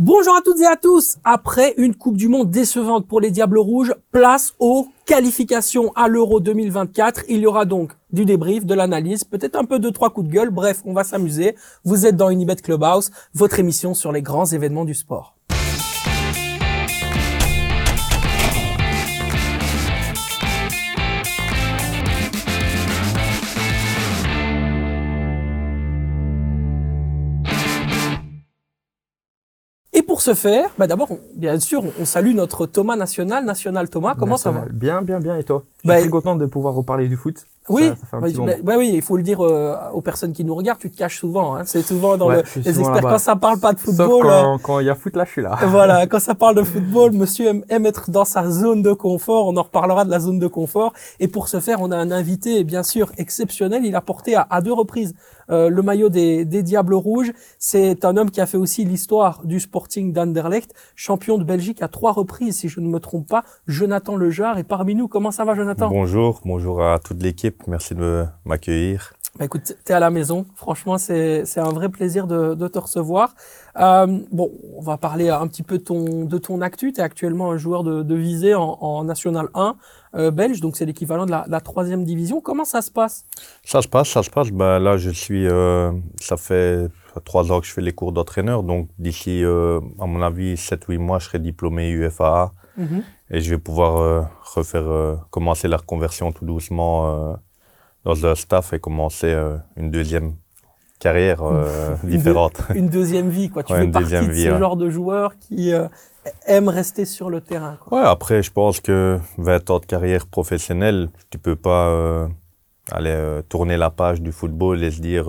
Bonjour à toutes et à tous. Après une Coupe du Monde décevante pour les Diables Rouges, place aux qualifications à l'Euro 2024. Il y aura donc du débrief, de l'analyse, peut-être un peu de trois coups de gueule. Bref, on va s'amuser. Vous êtes dans Unibet Clubhouse, votre émission sur les grands événements du sport. Pour ce faire, bah d'abord, bien sûr, on salue notre Thomas national, national Thomas. Comment ça va? Bien, bien, bien. Et toi? Je suis bah, content de pouvoir reparler du foot. Oui, bah, bah, oui, il faut le dire euh, aux personnes qui nous regardent. Tu te caches souvent. Hein. C'est souvent dans le, les experts quand ça parle pas de football. Euh, quand il y a foot là, je suis là. voilà, quand ça parle de football, Monsieur aime, aime, être dans sa zone de confort. On en reparlera de la zone de confort. Et pour ce faire, on a un invité, bien sûr, exceptionnel. Il a porté à, à deux reprises euh, le maillot des, des Diables Rouges. C'est un homme qui a fait aussi l'histoire du Sporting d'Anderlecht, champion de Belgique à trois reprises, si je ne me trompe pas. Jonathan Lejar est parmi nous. Comment ça va, Jonathan? Bonjour, bonjour à toute l'équipe merci de m'accueillir. Bah écoute, tu es à la maison. Franchement, c'est un vrai plaisir de, de te recevoir. Euh, bon, on va parler un petit peu de ton, de ton actu. Tu es actuellement un joueur de, de visée en, en National 1 euh, belge, donc c'est l'équivalent de la, la, troisième division. Comment ça se passe? Ça se passe, ça se passe. Ben, là, je suis, euh, ça fait trois ans que je fais les cours d'entraîneur. Donc d'ici, euh, à mon avis, 7-8 mois, je serai diplômé UFAA. Mhm. Et je vais pouvoir euh, refaire, euh, commencer la reconversion tout doucement dans un staff et commencer euh, une deuxième carrière euh, différente. une deuxième vie, quoi. Tu fais partie de ce genre de joueurs qui euh, aiment rester sur le terrain. Quoi. Ouais, après, je pense que 20 ans de carrière professionnelle, tu peux pas aller tourner la page du football et se dire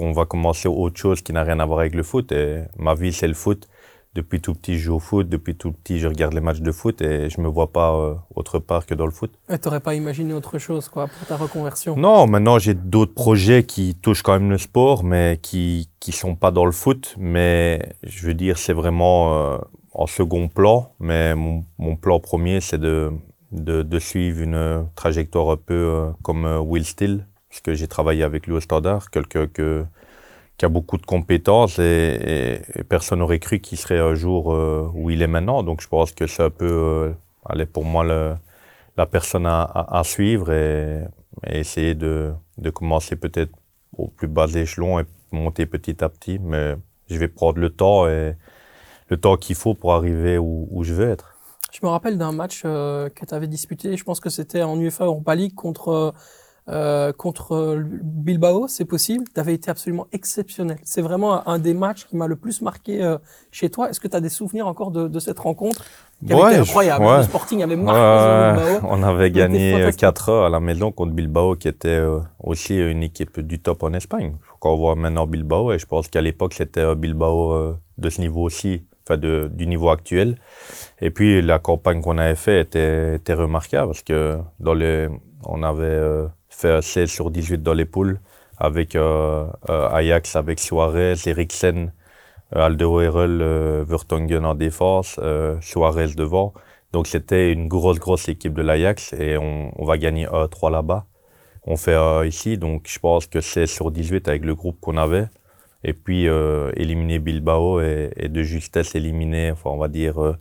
qu'on va commencer autre chose qui n'a rien à voir avec le foot. Et ma vie, c'est le foot depuis tout petit, je joue au foot. Depuis tout petit, je regarde les matchs de foot et je me vois pas euh, autre part que dans le foot. Et t'aurais pas imaginé autre chose, quoi, pour ta reconversion? Non, maintenant j'ai d'autres projets qui touchent quand même le sport, mais qui qui sont pas dans le foot. Mais je veux dire, c'est vraiment euh, en second plan. Mais mon, mon plan premier, c'est de, de, de suivre une trajectoire un peu euh, comme Will Still, parce que j'ai travaillé avec lui au Standard, quelqu'un que qui a beaucoup de compétences et, personne n'aurait cru qu'il serait un jour euh, où il est maintenant. Donc je pense que c'est un peu, euh, aller pour moi, la personne à, suivre et, essayer de, commencer peut-être au plus bas échelon et monter petit à petit. Mais je vais prendre le temps et le temps qu'il faut pour arriver où, je veux être. Je me rappelle d'un match euh, que tu avais disputé, je pense que c'était en UEFA Europa League contre euh, contre Bilbao, c'est possible. Tu avais été absolument exceptionnel. C'est vraiment un des matchs qui m'a le plus marqué euh, chez toi. Est-ce que tu as des souvenirs encore de, de cette rencontre qui ouais, incroyable? Le Sporting avait marqué Bilbao. On avait gagné 4 heures à la maison contre Bilbao, qui était euh, aussi une équipe du top en Espagne. Quand on voit maintenant Bilbao, et je pense qu'à l'époque, c'était Bilbao de ce niveau aussi, enfin de, du niveau actuel. Et puis la campagne qu'on avait faite était, était remarquable parce que dans les, on avait fait 16 sur 18 dans les poules avec euh, euh, Ajax, avec Suarez, Eriksen, euh, Alderweireld, euh, Vertonghen en défense, Suarez devant. Donc c'était une grosse, grosse équipe de l'Ajax et on, on, va gagner 1-3 là-bas. On fait ici, donc je pense que 16 sur 18 avec le groupe qu'on avait. Et puis éliminer Bilbao et, et, de justesse éliminer, enfin on va dire,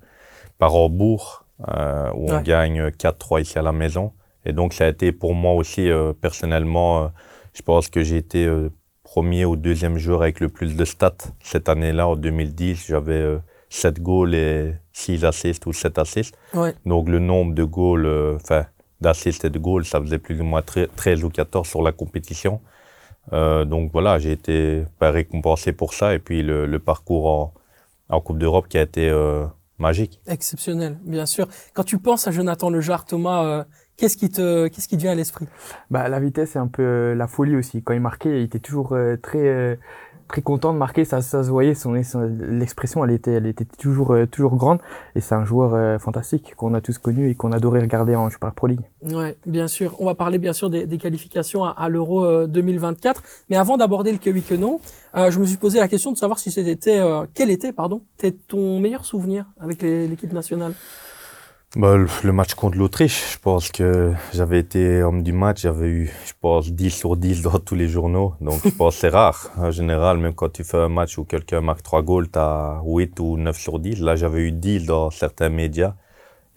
par Hambourg, où on gagne 4-3 ici à la maison. Et donc, ça a été pour moi aussi, euh, personnellement, euh, je pense que j'ai été euh, premier ou deuxième joueur avec le plus de stats cette année-là, en 2010. J'avais 7 goals et 6 assists ou 7 assists. Ouais. Donc, le nombre de goals, enfin, d'assists et de goals, ça faisait plus ou moins 13 ou 14 sur la compétition. donc, voilà, j'ai été récompensé pour ça. Et puis, le, le parcours en, en Coupe d'Europe qui a été magique. Exceptionnel, bien sûr. Quand tu penses à Jonathan Lejar, Thomas, Qu'est-ce qui te, qu'est-ce qui te vient à l'esprit? Bah la vitesse c'est un peu euh, la folie aussi. Quand il marquait, il était toujours euh, très euh, très content de marquer. Ça, ça se voyait, son, l'expression elle était elle était toujours toujours grande. Et c'est un joueur fantastique qu'on a tous connu et qu'on adorait regarder en Super Pro League. Ouais, bien sûr. On va parler bien sûr des, des qualifications à, l'Euro 2024. Mais avant d'aborder le que oui que non, je me suis posé la question de savoir si c'était quel était pardon, ton meilleur souvenir avec l'équipe nationale? Bah, le, match contre l'Autriche, je pense que j'avais été homme du match, j'avais eu, je pense, 10 sur 10 dans tous les journaux. Donc, je pense que c'est rare. En général, même quand tu fais un match où quelqu'un marque 3 goals, tu as 8 ou 9 sur 10. Là, j'avais eu 10 dans certains médias.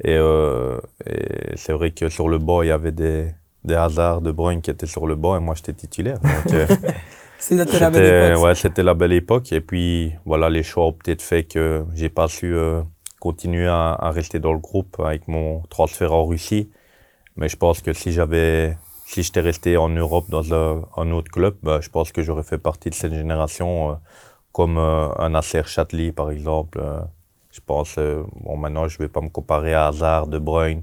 Et, euh, et c'est vrai que sur le banc, il y avait des, des hasards de Bruyne qui étaient sur le banc et moi, j'étais titulaire. Euh, c'était la belle époque. Ouais, c'était la belle époque. Et puis, voilà, les choix ont peut-être fait que j'ai pas su... Euh, continuer à, rester dans le groupe avec mon transfert en Russie. Mais je pense que si j'avais, si j'étais resté en Europe dans un, autre club, bah, je pense que j'aurais fait partie de cette génération euh, comme euh, un Nasser Chatli, par exemple. Euh, je pense, bon, maintenant, je vais pas me comparer à Hazard, De Bruyne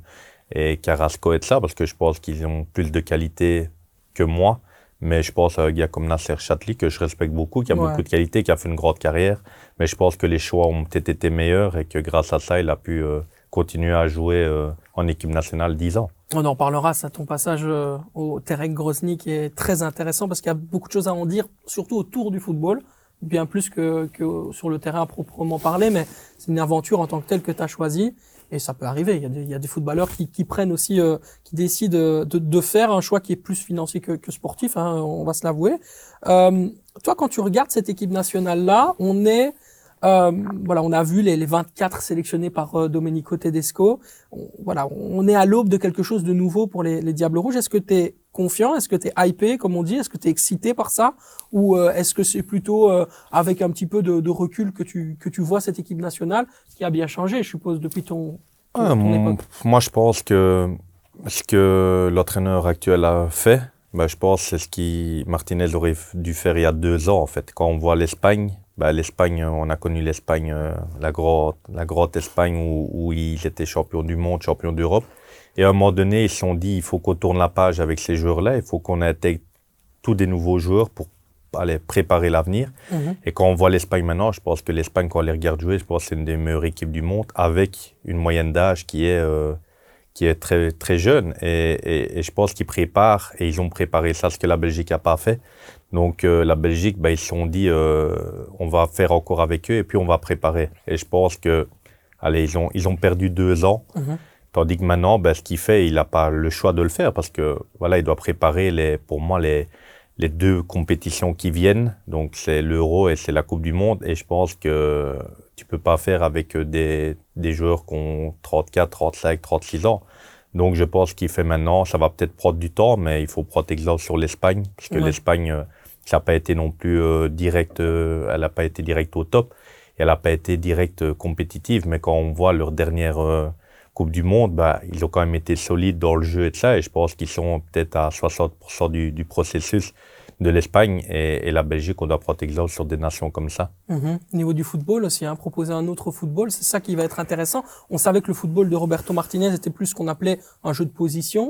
et Carrasco et ça, parce que je pense qu'ils ont plus de qualité que moi. Mais je pense à un gars comme Nasser Chatli, que je respecte beaucoup, qui a ouais. beaucoup de qualité, qui a fait une grande carrière. Mais je pense que les choix ont peut-être été meilleurs et que grâce à ça, il a pu euh, continuer à jouer euh, en équipe nationale 10 ans. On en parlera, ça, ton passage euh, au Terek Grozny qui est très intéressant parce qu'il y a beaucoup de choses à en dire, surtout autour du football, bien plus que, que sur le terrain à proprement parler, mais c'est une aventure en tant que telle que tu as choisie. Et ça peut arriver. Il y a des, il y a des footballeurs qui, qui prennent aussi, euh, qui décident de, de, faire un choix qui est plus financier que, que sportif. Hein, on va se l'avouer. Euh, toi, quand tu regardes cette équipe nationale là, on est euh, voilà, on a vu les, les 24 sélectionnés par euh, Domenico Tedesco. On, voilà, on est à l'aube de quelque chose de nouveau pour les, les Diables Rouges. Est-ce que tu es confiant? Est-ce que tu es hypé, comme on dit? Est-ce que tu es excité par ça? Ou euh, est-ce que c'est plutôt avec un petit peu de, de, recul que tu, que tu vois cette équipe nationale qui a bien changé, je suppose, depuis ton, ton, ah, ton époque? Moi, je pense que ce que l'entraîneur actuel a fait, ben, je pense que c'est ce qui Martinez aurait dû faire il y a deux ans, en fait. Quand on voit l'Espagne, bah, l'Espagne, on a connu l'Espagne, euh, la grotte, la grotte Espagne où, où, ils étaient champions du monde, champions d'Europe. Et à un moment donné, ils se sont dit, il faut qu'on tourne la page avec ces joueurs-là, il faut qu'on intègre tous des nouveaux joueurs pour aller préparer l'avenir. Mm -hmm. Et quand on voit l'Espagne maintenant, je pense que l'Espagne, quand on les regarde jouer, je pense que c'est une des meilleures équipes du monde, avec une moyenne d'âge qui est euh, qui est très très jeune. Et, et, et je pense qu'ils préparent et ils ont préparé ça, ce que la Belgique a pas fait. Donc euh, la Belgique, bah, ils se sont dit, euh, on va faire encore avec eux et puis on va préparer. Et je pense que, allez, ils ont, ils ont perdu deux ans. Mm -hmm. Tandis que maintenant, bah, ce qu'il fait, il n'a pas le choix de le faire parce que voilà, il doit préparer les, pour moi les, les deux compétitions qui viennent. Donc c'est l'Euro et c'est la Coupe du Monde. Et je pense que tu peux pas faire avec des, des joueurs qui ont 34, 35, 36 ans. Donc je pense qu'il fait maintenant, ça va peut-être prendre du temps, mais il faut prendre exemple sur l'Espagne, parce que ouais. l'Espagne, ça n'a pas été non plus euh, direct, euh, elle n'a pas été direct au top, et elle n'a pas été direct euh, compétitive, mais quand on voit leur dernière Coupe du Monde, bah, ils ont quand même été solides dans le jeu et tout ça, et je pense qu'ils sont peut-être à 60% du, processus de l'Espagne et, la Belgique, on doit prendre exemple sur des nations comme ça. -hmm. Au niveau du football aussi, hein, proposer un autre football, c'est ça qui va être intéressant. On savait que le football de Roberto Martinez était plus ce qu'on appelait un jeu de position,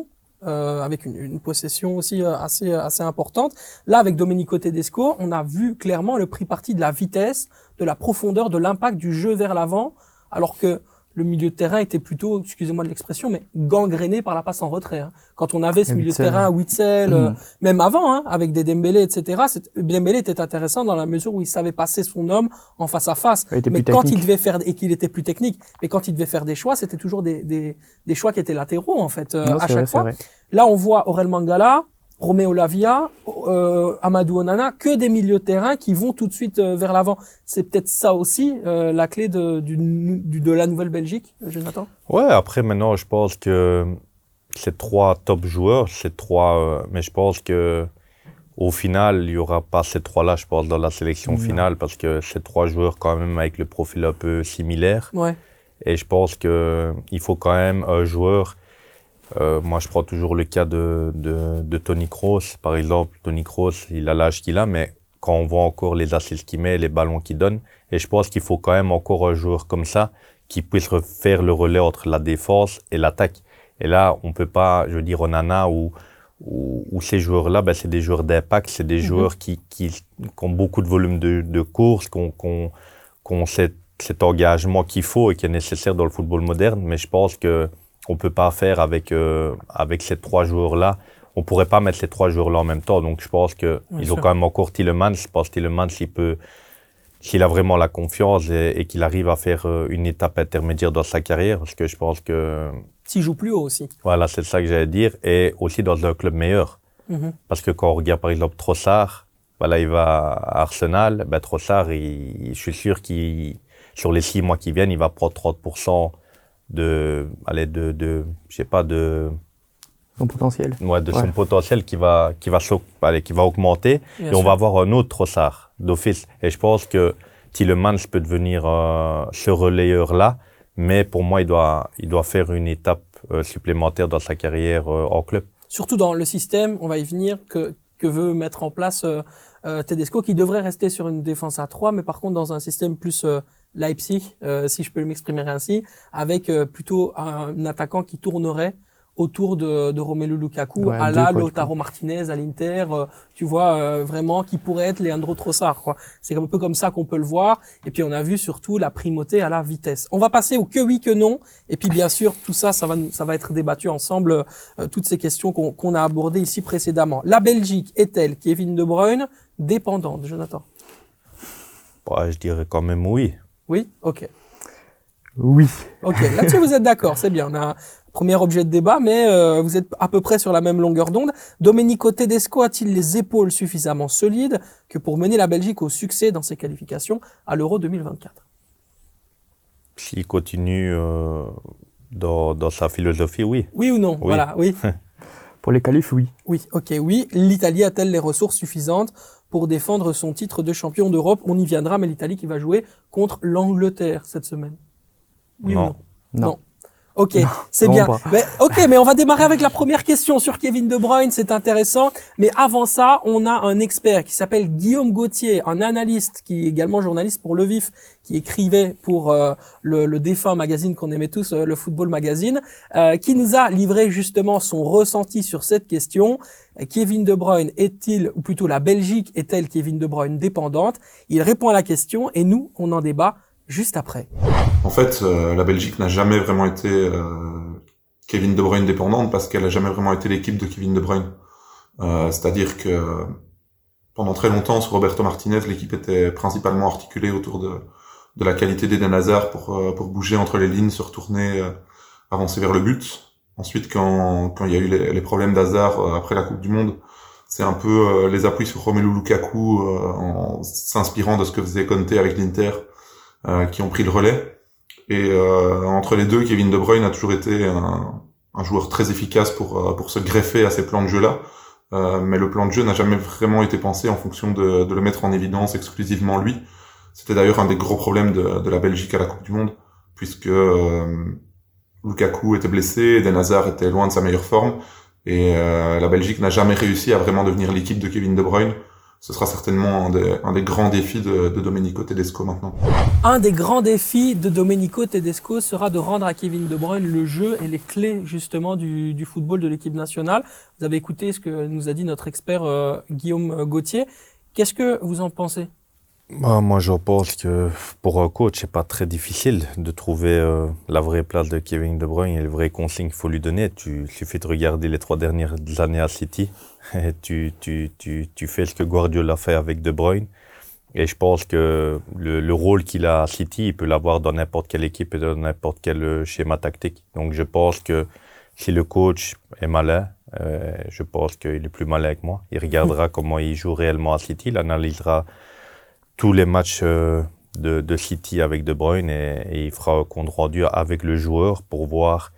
euh, avec une, une, possession aussi euh, assez assez importante. Là, avec Domenico Tedesco, on a vu clairement le prix parti de la vitesse, de la profondeur, de l'impact du jeu vers l'avant, alors que le milieu de terrain était plutôt, excusez-moi de l'expression, mais gangréné par la passe en retrait. Hein. Quand on avait ce milieu de terrain, Witzel, mmh. euh, même avant, hein, avec des Dembélé, etc., Dembélé était intéressant dans la mesure où il savait passer son homme en face à face. Mais quand technique. il devait faire, et qu'il était plus technique, mais quand il devait faire des choix, c'était toujours des, des, des, choix qui étaient latéraux, en fait, euh, non, à chaque vrai, fois. Là, on voit Aurel Mangala, Roméo Lavia, euh, Amadou Onana, que des milieux de terrain qui vont tout de suite euh, vers l'avant. C'est peut-être ça aussi euh, la clé de, du, du, de la Nouvelle-Belgique, Jonathan? Ouais, après maintenant, je pense que ces trois top joueurs, ces trois, mais je pense que au final, il y aura pas ces trois-là, je pense, dans la sélection finale, parce que ces trois joueurs quand même avec le profil un peu similaire. Ouais. Et je pense que il faut quand même un joueur euh, moi, je prends toujours le cas de, de, de Tony Kroos. Par exemple, Tony Kroos, il a l'âge qu'il a, mais quand on voit encore les assises qu'il met, les ballons qu'il donne, et je pense qu'il faut quand même encore un joueur comme ça qui puisse faire le relais entre la défense et l'attaque. Et là, on peut pas, je veux dire, Onana ou, ou, ou ces joueurs-là, ben, c'est des joueurs d'impact, c'est des mm -hmm. joueurs qui, qui, qui, ont beaucoup de volume de, de course, qui ont, qui ont, qui ont cet, cet engagement qu'il faut et qui est nécessaire dans le football moderne. Mais je pense que on peut pas faire avec euh, avec ces trois joueurs là. On pourrait pas mettre ces trois joueurs là en même temps. Donc je pense que ils ont quand même encore Tillemans. Je pense que Tillemans il peut s'il a vraiment la confiance et, qu'il arrive à faire euh, une étape intermédiaire dans sa carrière, parce que je pense que... S'il joue plus haut aussi. Voilà, c'est ça que j'allais dire, et aussi dans un club meilleur. Mhm. Parce que quand on regarde par exemple Trossard, voilà, il va à Arsenal, ben Trossard, je suis sûr qu'il, sur les six mois qui viennent, il va prendre 30% de, allez, de, de, je sais pas, de, son potentiel. Ouais, de son potentiel qui va, qui va, allez, qui va augmenter. et on va avoir un autre Trossard d'office. Et je pense que Tillemans peut devenir euh, ce relayeur-là. Mais pour moi, il doit, il doit faire une étape euh, supplémentaire dans sa carrière euh, en club. Surtout dans le système, on va y venir, que, que veut mettre en place Tedesco, qui devrait rester sur une défense à 3, mais par contre dans un système plus Leipzig, si je peux m'exprimer ainsi, avec plutôt un attaquant qui tournerait autour de, de Romelu Lukaku, à la Lautaro Martinez à l'Inter, euh, tu vois euh, vraiment qui pourrait être Leandro Trossard. Quoi. C'est un peu comme ça qu'on peut le voir. Et puis on a vu surtout la primauté à la vitesse. On va passer au que oui que non. Et puis bien sûr tout ça, ça va ça va être débattu ensemble. Euh, toutes ces questions qu'on a abordées ici précédemment. La Belgique est-elle Kevin De Bruyne dépendante, Jonathan bah, Je dirais quand même oui. Oui, ok. Oui. Ok, là-dessus vous êtes d'accord, c'est bien. On a premier objet de débat, mais euh, vous êtes à peu près sur la même longueur d'onde. Domenico Tedesco a-t-il les épaules suffisamment solides que pour mener la Belgique au succès dans ses qualifications à l'Euro 2024 S'il continue euh, dans, dans, sa philosophie, oui. Oui ou non? Voilà, oui. pour les qualifs, oui. Oui, ok, oui. L'Italie a-t-elle les ressources suffisantes pour défendre son titre de champion d'Europe On y viendra, mais l'Italie qui va jouer contre l'Angleterre cette semaine. Oui non? non. non. Ok, c'est bien. Mais, ok, mais on va démarrer avec la première question sur Kevin De Bruyne, c'est intéressant. Mais avant ça, on a un expert qui s'appelle Guillaume Gauthier, un analyste qui est également journaliste pour Le Vif, qui écrivait pour euh, le, le, défunt magazine qu'on aimait tous, euh, le Football Magazine, euh, qui nous a livré justement son ressenti sur cette question. Kevin De Bruyne est-il, ou plutôt la Belgique est-elle Kevin De Bruyne dépendante? Il répond à la question et nous, on en débat juste après. En fait, euh, la Belgique n'a jamais vraiment été euh, Kevin De Bruyne dépendante parce qu'elle a jamais vraiment été l'équipe de Kevin De Bruyne. Euh, c'est-à-dire que pendant très longtemps, sur Roberto Martinez, l'équipe était principalement articulée autour de, de la qualité d'Eden Hazard pour, pour bouger entre les lignes, se retourner, avancer vers le but. Ensuite, quand, quand il y a eu les, problèmes d'Hazard après la Coupe du Monde, c'est un peu les appuis sur Romelu Lukaku en s'inspirant de ce que faisait Conte avec l'Inter euh, qui ont pris le relais. Et euh, entre les deux, Kevin De Bruyne a toujours été un, un joueur très efficace pour, euh, pour se greffer à ces plans de jeu-là. Euh, mais le plan de jeu n'a jamais vraiment été pensé en fonction de, de le mettre en évidence exclusivement lui. C'était d'ailleurs un des gros problèmes de, de, la Belgique à la Coupe du Monde, puisque euh, Lukaku était blessé, Eden Hazard était loin de sa meilleure forme, et euh, la Belgique n'a jamais réussi à vraiment devenir l'équipe de Kevin De Bruyne ce sera certainement un des, grands défis de, Domenico Tedesco maintenant. Un des grands défis de Domenico Tedesco sera de rendre à Kevin De Bruyne le jeu et les clés justement du, du football de l'équipe nationale. Vous avez écouté ce que nous a dit notre expert euh, Guillaume Gauthier. Qu'est-ce que vous en pensez? Bah, moi, je pense que pour un coach, c'est pas très difficile de trouver euh, la vraie place de Kevin De Bruyne et le vrai consigne qu'il faut lui donner. Tu suffit de regarder les trois dernières années à City. Et tu, tu, tu, tu fais ce que Guardiola fait avec De Bruyne. Et je pense que le, le rôle qu'il a à City, il peut l'avoir dans n'importe quelle équipe et dans n'importe quel euh, schéma tactique. Donc, je pense que si le coach est malin, euh, je pense qu'il est plus malin avec moi. Il regardera comment il joue réellement à City, il analysera tous les matchs euh, de, City avec De Bruyne et, il fera compte rendu avec le joueur pour voir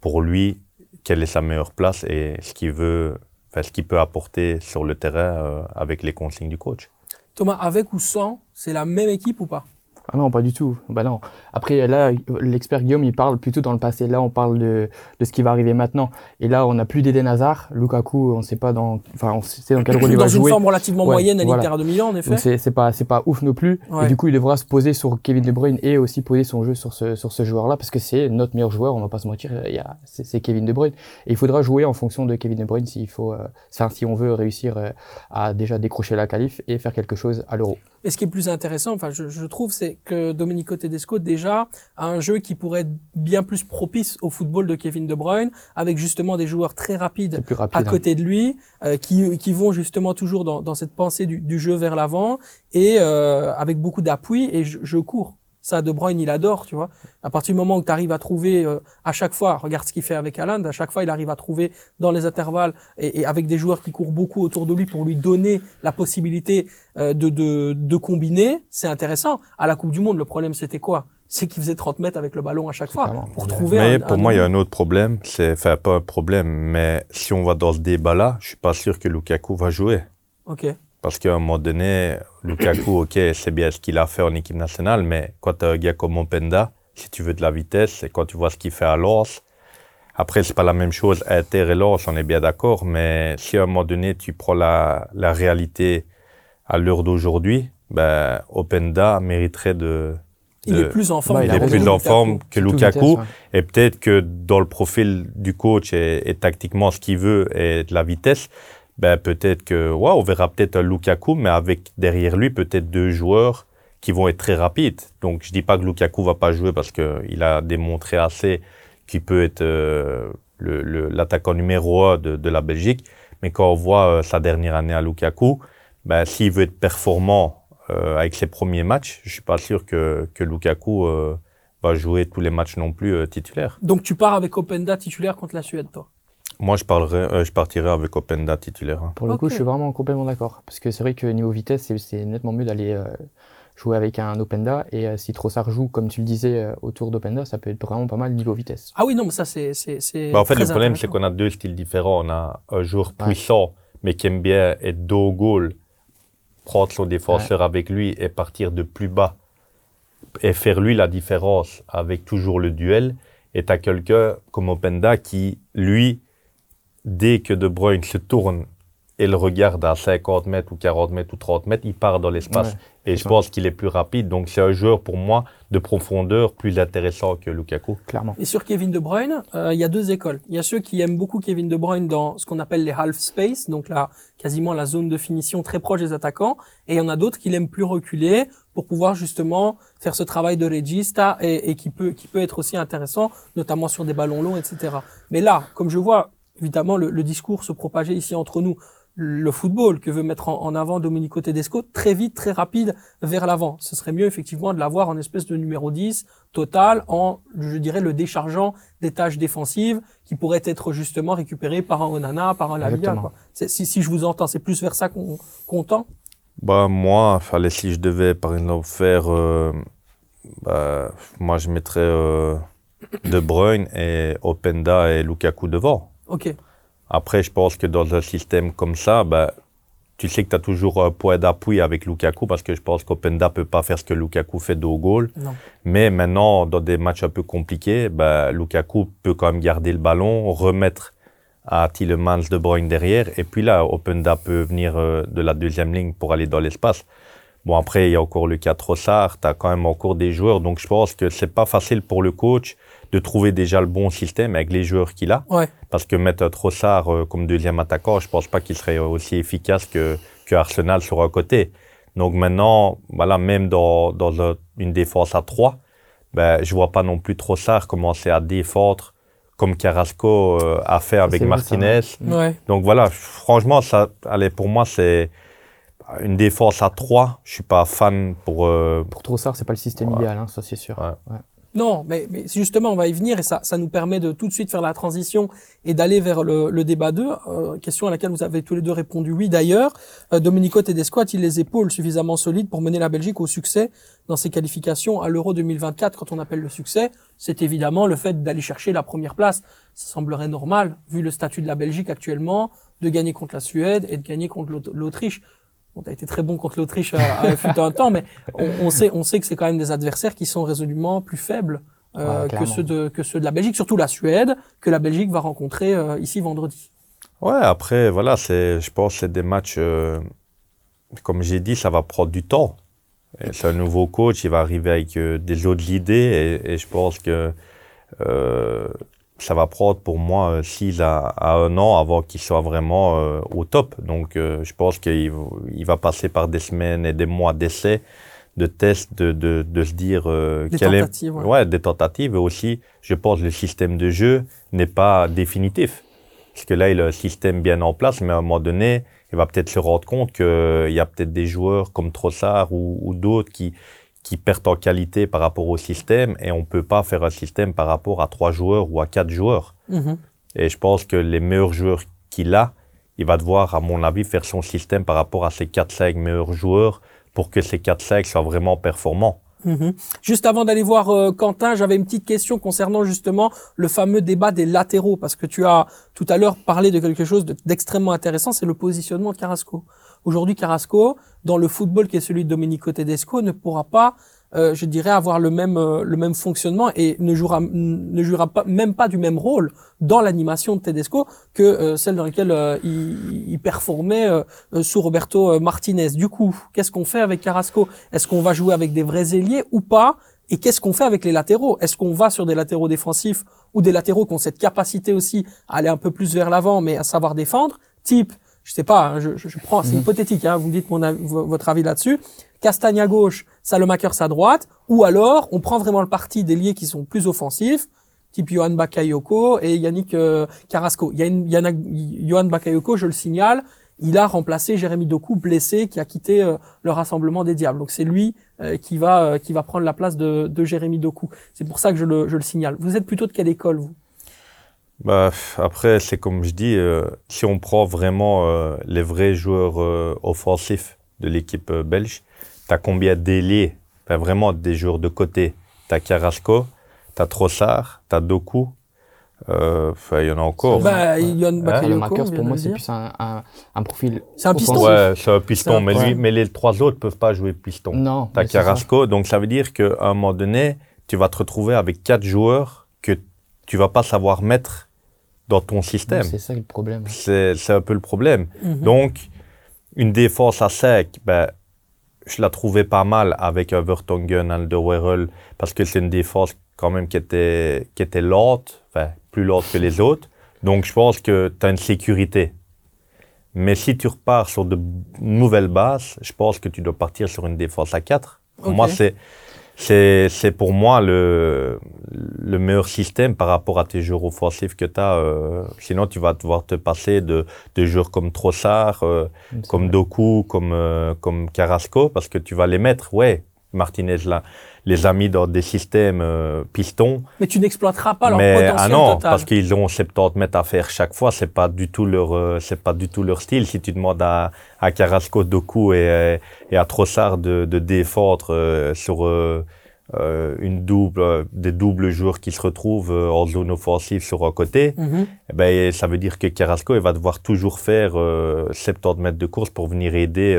pour lui quelle est sa meilleure place et ce qu'il veut, ce qu'il peut apporter sur le terrain euh, avec les consignes du coach. Thomas, avec ou sans, c'est la même équipe ou pas? Ah non, pas du tout. Bah non. Après, là, l'expert Guillaume, il parle plutôt dans le passé. Là, on parle de, de ce qui va arriver maintenant. Et là, on n'a plus d'Eden Hazard. Lukaku, on ne sait pas dans, enfin, on sait dans quel rôle il va jouer. Dans une forme relativement moyenne à l'Inter de Milan, en effet. C'est, c'est pas, c'est pas ouf non plus. Et du coup, il devra se poser sur Kevin De Bruyne et aussi poser son jeu sur ce, sur ce joueur-là parce que c'est notre meilleur joueur. On va pas se mentir. Il y a, c'est, Kevin De Bruyne. Et il faudra jouer en fonction de Kevin De Bruyne s'il faut, euh, si on veut réussir euh, à déjà décrocher la qualif et faire quelque chose à l'Euro. Mais ce qui est plus intéressant, enfin, je, je trouve, c'est que Domenico Tedesco déjà a un jeu qui pourrait être bien plus propice au football de Kevin De Bruyne, avec justement des joueurs très rapides rapide, à hein. côté de lui, euh, qui, qui vont justement toujours dans, dans cette pensée du, du jeu vers l'avant et euh, avec beaucoup d'appui et je, je cours. Ça, De Bruyne, il adore, tu vois. À partir du moment où tu arrives à trouver euh, à chaque fois, regarde ce qu'il fait avec Haaland, à chaque fois, il arrive à trouver dans les intervalles et, et avec des joueurs qui courent beaucoup autour de lui pour lui donner la possibilité euh, de, de, de combiner, c'est intéressant. À la Coupe du Monde, le problème, c'était quoi? C'est qu'il faisait 30 mètres avec le ballon à chaque fois pour trouver Mais un, pour un moi, il y a un autre problème. C'est, enfin, pas un problème, mais si on va dans ce débat-là, je suis pas sûr que Lukaku va jouer. Ok. Parce qu'à un moment donné, Lukaku, ok, c'est bien ce qu'il a fait en équipe nationale, mais quand tu as un gars comme Openda, si tu veux de la vitesse, et quand tu vois ce qu'il fait à Lens, après, c'est pas la même chose, Inter et Lens, on est bien d'accord, mais si à un moment donné, tu prends la, la réalité à l'heure d'aujourd'hui, ben, Openda mériterait de, Il est plus en forme. Bah, il est que plus en Lukaku. forme que Lukaku. vitesse, ouais. Et peut-être que dans le profil du coach et, et tactiquement ce qu'il veut et de la vitesse, ben peut-être que ouais, on verra peut-être un Lukaku, mais avec derrière lui peut-être deux joueurs qui vont être très rapides. Donc je dis pas que Lukaku va pas jouer parce que il a démontré assez qu'il peut être euh, l'attaquant numéro un de, la Belgique. Mais quand on voit euh, sa dernière année à Lukaku, ben s'il veut être performant euh, avec ses premiers matchs, je suis pas sûr que, que Lukaku va jouer tous les matchs non plus titulaires. Donc tu pars avec Openda titulaire contre la Suède, toi? Moi, je, parlerai, euh, je partirai avec Openda titulaire. hein. Pour le coup, je suis vraiment complètement d'accord. Parce que c'est vrai que niveau vitesse, c'est- c'est nettement mieux d'aller euh, jouer avec un Openda. Et euh, si Trossard joue, comme tu le disais, euh, autour d'Openda, ça peut être vraiment pas mal niveau vitesse. Ah oui, non, mais ça, c'est. c'est, c'est Bah, en fait, très le problème, c'est qu'on a deux styles différents. On a un joueur Ouais. puissant, mais qui aime bien être dos au goal, prendre son défenseur avec lui et partir de plus bas et faire lui la différence avec toujours le duel. Et tu as quelqu'un comme Openda qui, lui, dès que De Bruyne se tourne et le regarde à 50 mètres ou 40 mètres ou 30 mètres, il part dans l'espace. Ouais, et je ça. pense qu'il est plus rapide. Donc c'est un joueur pour moi de profondeur plus intéressant que Lukaku. Clairement. Et sur Kevin De Bruyne, euh, il y a deux écoles. Il y a ceux qui aiment beaucoup Kevin De Bruyne dans ce qu'on appelle les half space, donc là, quasiment la zone de finition très proche des attaquants. Et il y en a d'autres qui l'aiment plus reculer pour pouvoir justement faire ce travail de regista et, et qui peut qui peut être aussi intéressant, notamment sur des ballons longs, etc. Mais là, comme je vois évidemment le, le discours se propager ici entre nous, le football que veut mettre en, en avant Domenico Tedesco, très vite, très rapide vers l'avant. Ce serait mieux effectivement de l'avoir en espèce de numéro 10 total en, je dirais, le déchargeant des tâches défensives qui pourraient être justement récupérées par un Onana, par un Lavia. Quoi. Si, si je vous entends, c'est plus vers ça qu'on qu'on tend? Bah, moi, fallait, si je devais, par exemple, faire. euh, bah, moi, je mettrais euh, De Bruyne et Openda et Lukaku devant. Ok. Après, je pense que dans un système comme ça, bah, tu sais que tu as toujours un point d'appui avec Lukaku parce que je pense qu'Openda peut pas faire ce que Lukaku fait de haut goal. Non. Mais maintenant, dans des matchs un peu compliqués, bah, Lukaku peut quand même garder le ballon, remettre à Tillemans De Bruyne derrière. Et puis là, Openda peut venir euh, de la deuxième ligne pour aller dans l'espace. Bon, après, il y a encore le cas Trossard, tu as quand même encore des joueurs. Donc, je pense que c'est pas facile pour le coach de trouver déjà le bon système avec les joueurs qu'il a. Ouais. Parce que mettre un Trossard euh, comme deuxième attaquant, je pense pas qu'il serait aussi efficace que, que Arsenal sur un côté. Donc maintenant, voilà, même dans, dans un- une défense à 3, ben, je vois pas non plus Trossard commencer à défendre comme Carrasco euh, a fait avec vrai, Martinez. Mm. Ouais. Donc voilà, franchement, ça, allez, pour moi, c'est une défense à 3. Je suis pas fan pour. euh, Pour Trossard, c'est pas le système Ouais. idéal, hein, ça c'est sûr. Ouais. Non, mais, mais justement, on va y venir et ça, ça nous permet de tout de suite faire la transition et d'aller vers le, le débat 2. Euh, question à laquelle vous avez tous les deux répondu oui d'ailleurs. Euh, Domenico Tedesco a-t-il les épaules suffisamment solides pour mener la Belgique au succès dans ses qualifications à l'Euro 2024 Quand on appelle le succès, c'est évidemment le fait d'aller chercher la première place. Ça semblerait normal, vu le statut de la Belgique actuellement, de gagner contre la Suède et de gagner contre l'Aut- l'Autriche. On a été très bon contre l'Autriche à, à un temps, mais on, on sait, on sait que c'est quand même des adversaires qui sont résolument plus faibles euh, Ouais, que ceux de que ceux de la Belgique, surtout la Suède, que la Belgique va rencontrer euh, ici vendredi. Ouais, après, voilà, c'est, je pense que c'est des matchs, euh, comme j'ai dit, ça va prendre du temps. C'est un nouveau coach, il va arriver avec euh, des autres idées et, et je pense que euh, ça va prendre pour moi 6 à, à 1 an avant qu'il soit vraiment au top. Donc je pense qu'il il va passer par des semaines et des mois d'essai de tests, de, de, de se dire euh, des tentatives, est, ouais. des tentatives. Et aussi, je pense le système de jeu n'est pas définitif. Parce que là, il a le système bien en place, mais à un moment donné, il va peut-être se rendre compte qu'il y a peut-être des joueurs comme Trossard ou, ou d'autres qui, qui perdent en qualité par rapport au système et on peut pas faire un système par rapport à trois joueurs ou à quatre joueurs. Mhm. Et je pense que les meilleurs joueurs qu'il a, il va devoir, à mon avis, faire son système par rapport à ses quatre, cinq meilleurs joueurs pour que ces 4-5 soient vraiment performants. Mhm. Juste avant d'aller voir euh, Quentin, j'avais une petite question concernant justement le fameux débat des latéraux, parce que tu as tout à l'heure parlé de quelque chose d'extrêmement intéressant, c'est le positionnement de Carrasco. Aujourd'hui, Carrasco, dans le football qui est celui de Domenico Tedesco, ne pourra pas euh, je dirais, avoir le même euh, le même fonctionnement et ne jouera ne jouera pas même pas du même rôle dans l'animation de Tedesco que euh, celle dans laquelle il, il, performait sous Roberto Martinez. Du coup, qu'est-ce qu'on fait avec Carrasco? Est-ce qu'on va jouer avec des vrais ailiers ou pas? Et qu'est-ce qu'on fait avec les latéraux? Est-ce qu'on va sur des latéraux défensifs ou des latéraux qui ont cette capacité aussi à aller un peu plus vers l'avant, mais à savoir défendre? Type, je sais pas, hein, je, je, prends, c'est mhm. hypothétique, hein, vous me dites mon, votre avis là-dessus. Castagne à gauche, Salomakers à droite, ou alors on prend vraiment le parti des liés qui sont plus offensifs, type Johan Bakayoko et Yannick euh, Carrasco. Il y a une, Johan Bakayoko, je le signale, il a remplacé Jérémy Doku blessé qui a quitté euh, le rassemblement des diables. Donc c'est lui euh, qui va qui va prendre la place de, de Jérémy Doku. C'est pour ça que je le, je le signale. Vous êtes plutôt de quelle école vous? Bah, après, c'est comme je dis, si on prend vraiment les vrais joueurs offensifs de l'équipe belge, tu as combien d'ailiers, vraiment des joueurs de côté Tu as Carrasco, tu as Trossard, tu as Doku. Euh, il y en a encore. Bah, Yann le Marqueurs, pour moi, c'est plus un, un, un profil. C'est un piston. Ouais, c'est un piston. Mais, lui, mais les trois autres peuvent pas jouer piston. Non. Tu as Carrasco. Donc, ça veut dire qu'à un moment donné, tu vas te retrouver avec quatre joueurs que tu vas pas savoir mettre dans ton système. C'est ça le problème. C'est un peu le problème. Mhm. Donc, une défense à sec, ben, je la trouvais pas mal avec Evertongen, Alderweireld, parce que c'est une défense quand même qui était, qui était lente, enfin, plus lente que les autres. Donc, je pense que tu as une sécurité. Mais si tu repars sur de nouvelles bases, je pense que tu dois partir sur une défense à 4. Moi, c'est c'est pour moi le, le meilleur système par rapport à tes joueurs offensifs que tu as. Euh, sinon, tu vas devoir te passer de, de joueurs comme Trossard, euh, comme Doku, comme, euh, comme Carrasco, parce que tu vas les mettre, ouais, Martinez là, les a mis dans des systèmes euh, pistons. Mais tu n'exploiteras pas leur mais, potentiel ah non, total. parce qu'ils ont 70 mètres à faire chaque fois. C'est pas du tout leur, euh, c'est pas du tout leur style. Si tu demandes à, à Carrasco, Doku et, et à Trossard de, de défendre euh, sur une double, des doubles joueurs qui se retrouvent en zone offensive sur un côté, Mhm. eh ben, ça veut dire que Carrasco il va devoir toujours faire 70 mètres de course pour venir aider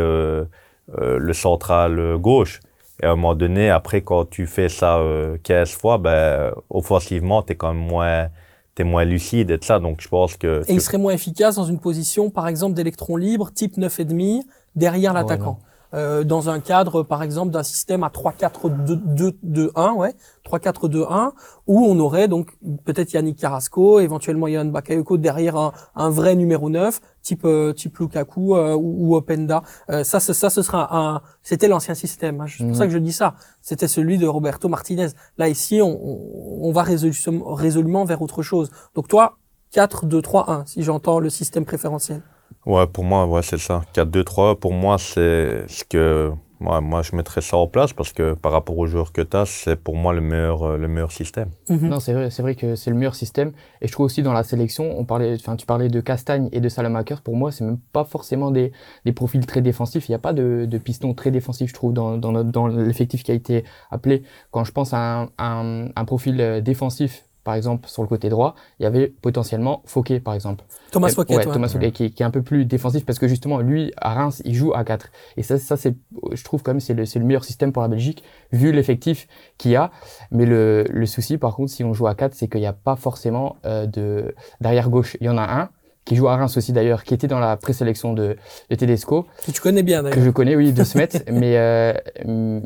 le central gauche. Et à un moment donné, après, quand tu fais ça euh, 15 fois, ben, offensivement, tu es quand même moins, t'es moins lucide et tout ça. Donc, je pense que... Et il serait moins efficace dans une position, par exemple, d'électron libre, type 9,5, derrière l'attaquant. Euh, dans un cadre, par exemple, d'un système à 3-4-2-1, ouais, 3-4-2-1, où on aurait donc peut-être Yannick Carrasco, éventuellement Yann Bakayoko derrière un, un vrai numéro 9, type euh, type Lukaku euh, ou, ou Openda. Euh, ça, ce- ça, ce sera un. C'était l'ancien système. hein. C'est pour Mhm. ça que je dis ça. C'était celui de Roberto Martinez. Là ici, on, on, on va résolument, résolument vers autre chose. Donc toi, 4-2-3-1, si j'entends le système préférentiel. Ouais, pour moi, ouais, c'est ça. 4-2-3, pour moi, c'est ce que... Ouais, moi, je mettrais ça en place parce que par rapport aux joueurs que tu as, c'est pour moi le meilleur, euh, le meilleur système. Mhm. Non, c'est vrai, c'est vrai que c'est le meilleur système. Et je trouve aussi dans la sélection, on parlait, enfin, tu parlais de Castagne et de Salamakers. Pour moi, c'est même pas forcément des, des profils très défensifs. Il n'y a pas de, de piston très défensif, je trouve, dans, dans, l'effectif qui a été appelé. Quand je pense à un, un, un profil euh, défensif, par exemple, sur le côté droit, il y avait potentiellement Fouquet, par exemple. Thomas Et- Fouquet, ouais, ouais. Thomas Fouquet, qui, qui est un peu plus défensif parce que justement, lui, à Reims, il joue à 4. Et ça, ça c'est, je trouve quand même, c'est le, c'est le meilleur système pour la Belgique, vu l'effectif qu'il y a. Mais le, le souci, par contre, si on joue à 4, c'est qu'il n'y a pas forcément euh, de, derrière gauche. Il y en a un, qui joue à Reims aussi d'ailleurs, qui était dans la présélection de, de Tedesco. Que tu connais bien Que d'ailleurs. je connais, oui, de Smet, mais, euh,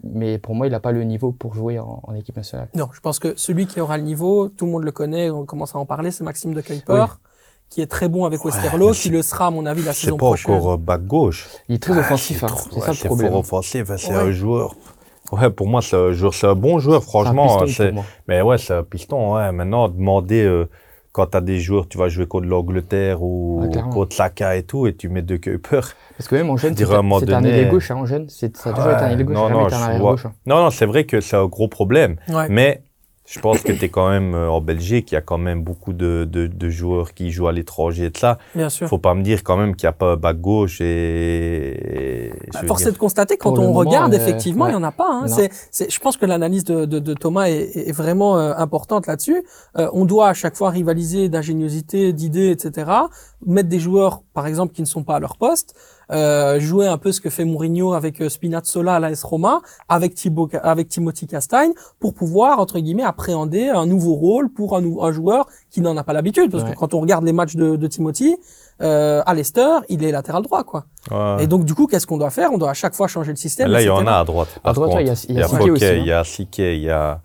mais pour moi, il n'a pas le niveau pour jouer en, en équipe nationale. Non, je pense que celui qui aura le niveau, tout le monde le connaît, on commence à en parler, c'est Maxime de Kuiper, Oui. qui est très bon avec Westerlo, qui c'est- le sera à mon avis la C'est saison pas prochaine. encore euh, back gauche. Il est très offensif, C'est hein, trop- c'est ouais, ça le c'est problème. fort offensif. hein, C'est Ouais. un joueur. Ouais, pour moi, c'est un joueur, c'est un bon joueur, C'est un franchement. piston c'est- pour moi. Mais ouais, c'est un piston. Ouais. Maintenant, demander euh, quand tu as des joueurs, tu vas jouer contre l'Angleterre ou Ouais, clairement. contre Saka et tout, et tu mets deux Kuiper. Parce que même en jeune, Je dirais c'est un ailier gauche, hein, en jeune, c'est- ça a toujours Ouais, été un ailier gauche, non, non, un gauche. hein. Non, non, c'est vrai que c'est un gros problème. Ouais. Mais je pense que tu es quand même euh, en Belgique, il y a quand même beaucoup de, de, de joueurs qui jouent à l'étranger et de ça. Bien sûr. Faut pas me dire quand même qu'il n'y a pas un back gauche et. Bah, force est de constater quand pour on moment, regarde, euh, effectivement, il y ouais. en a pas. Hein. C'est, c'est, je pense que l'analyse de, de, de Thomas est, est vraiment euh, importante là-dessus. Euh, on doit à chaque fois rivaliser d'ingéniosité, d'idées, etc. Mettre des joueurs, par exemple, qui ne sont pas à leur poste. Euh, jouer un peu ce que fait Mourinho avec euh, Spinazzola à l'AS Roma, avec Thibaut, avec Timothy Castagne, pour pouvoir entre guillemets appréhender un nouveau rôle pour un, un joueur qui n'en a pas l'habitude. Parce Ouais. que quand on regarde les matchs de, de Timothy, euh, à Leicester, il est latéral droit, quoi. Ouais. Et donc, du coup, qu'est-ce qu'on doit faire? On doit à chaque fois changer le système. Là, il y en a à droite. par droite, ouais, il y a- contre. il y a Siquet aussi, hein. il y a Siquet, il y a,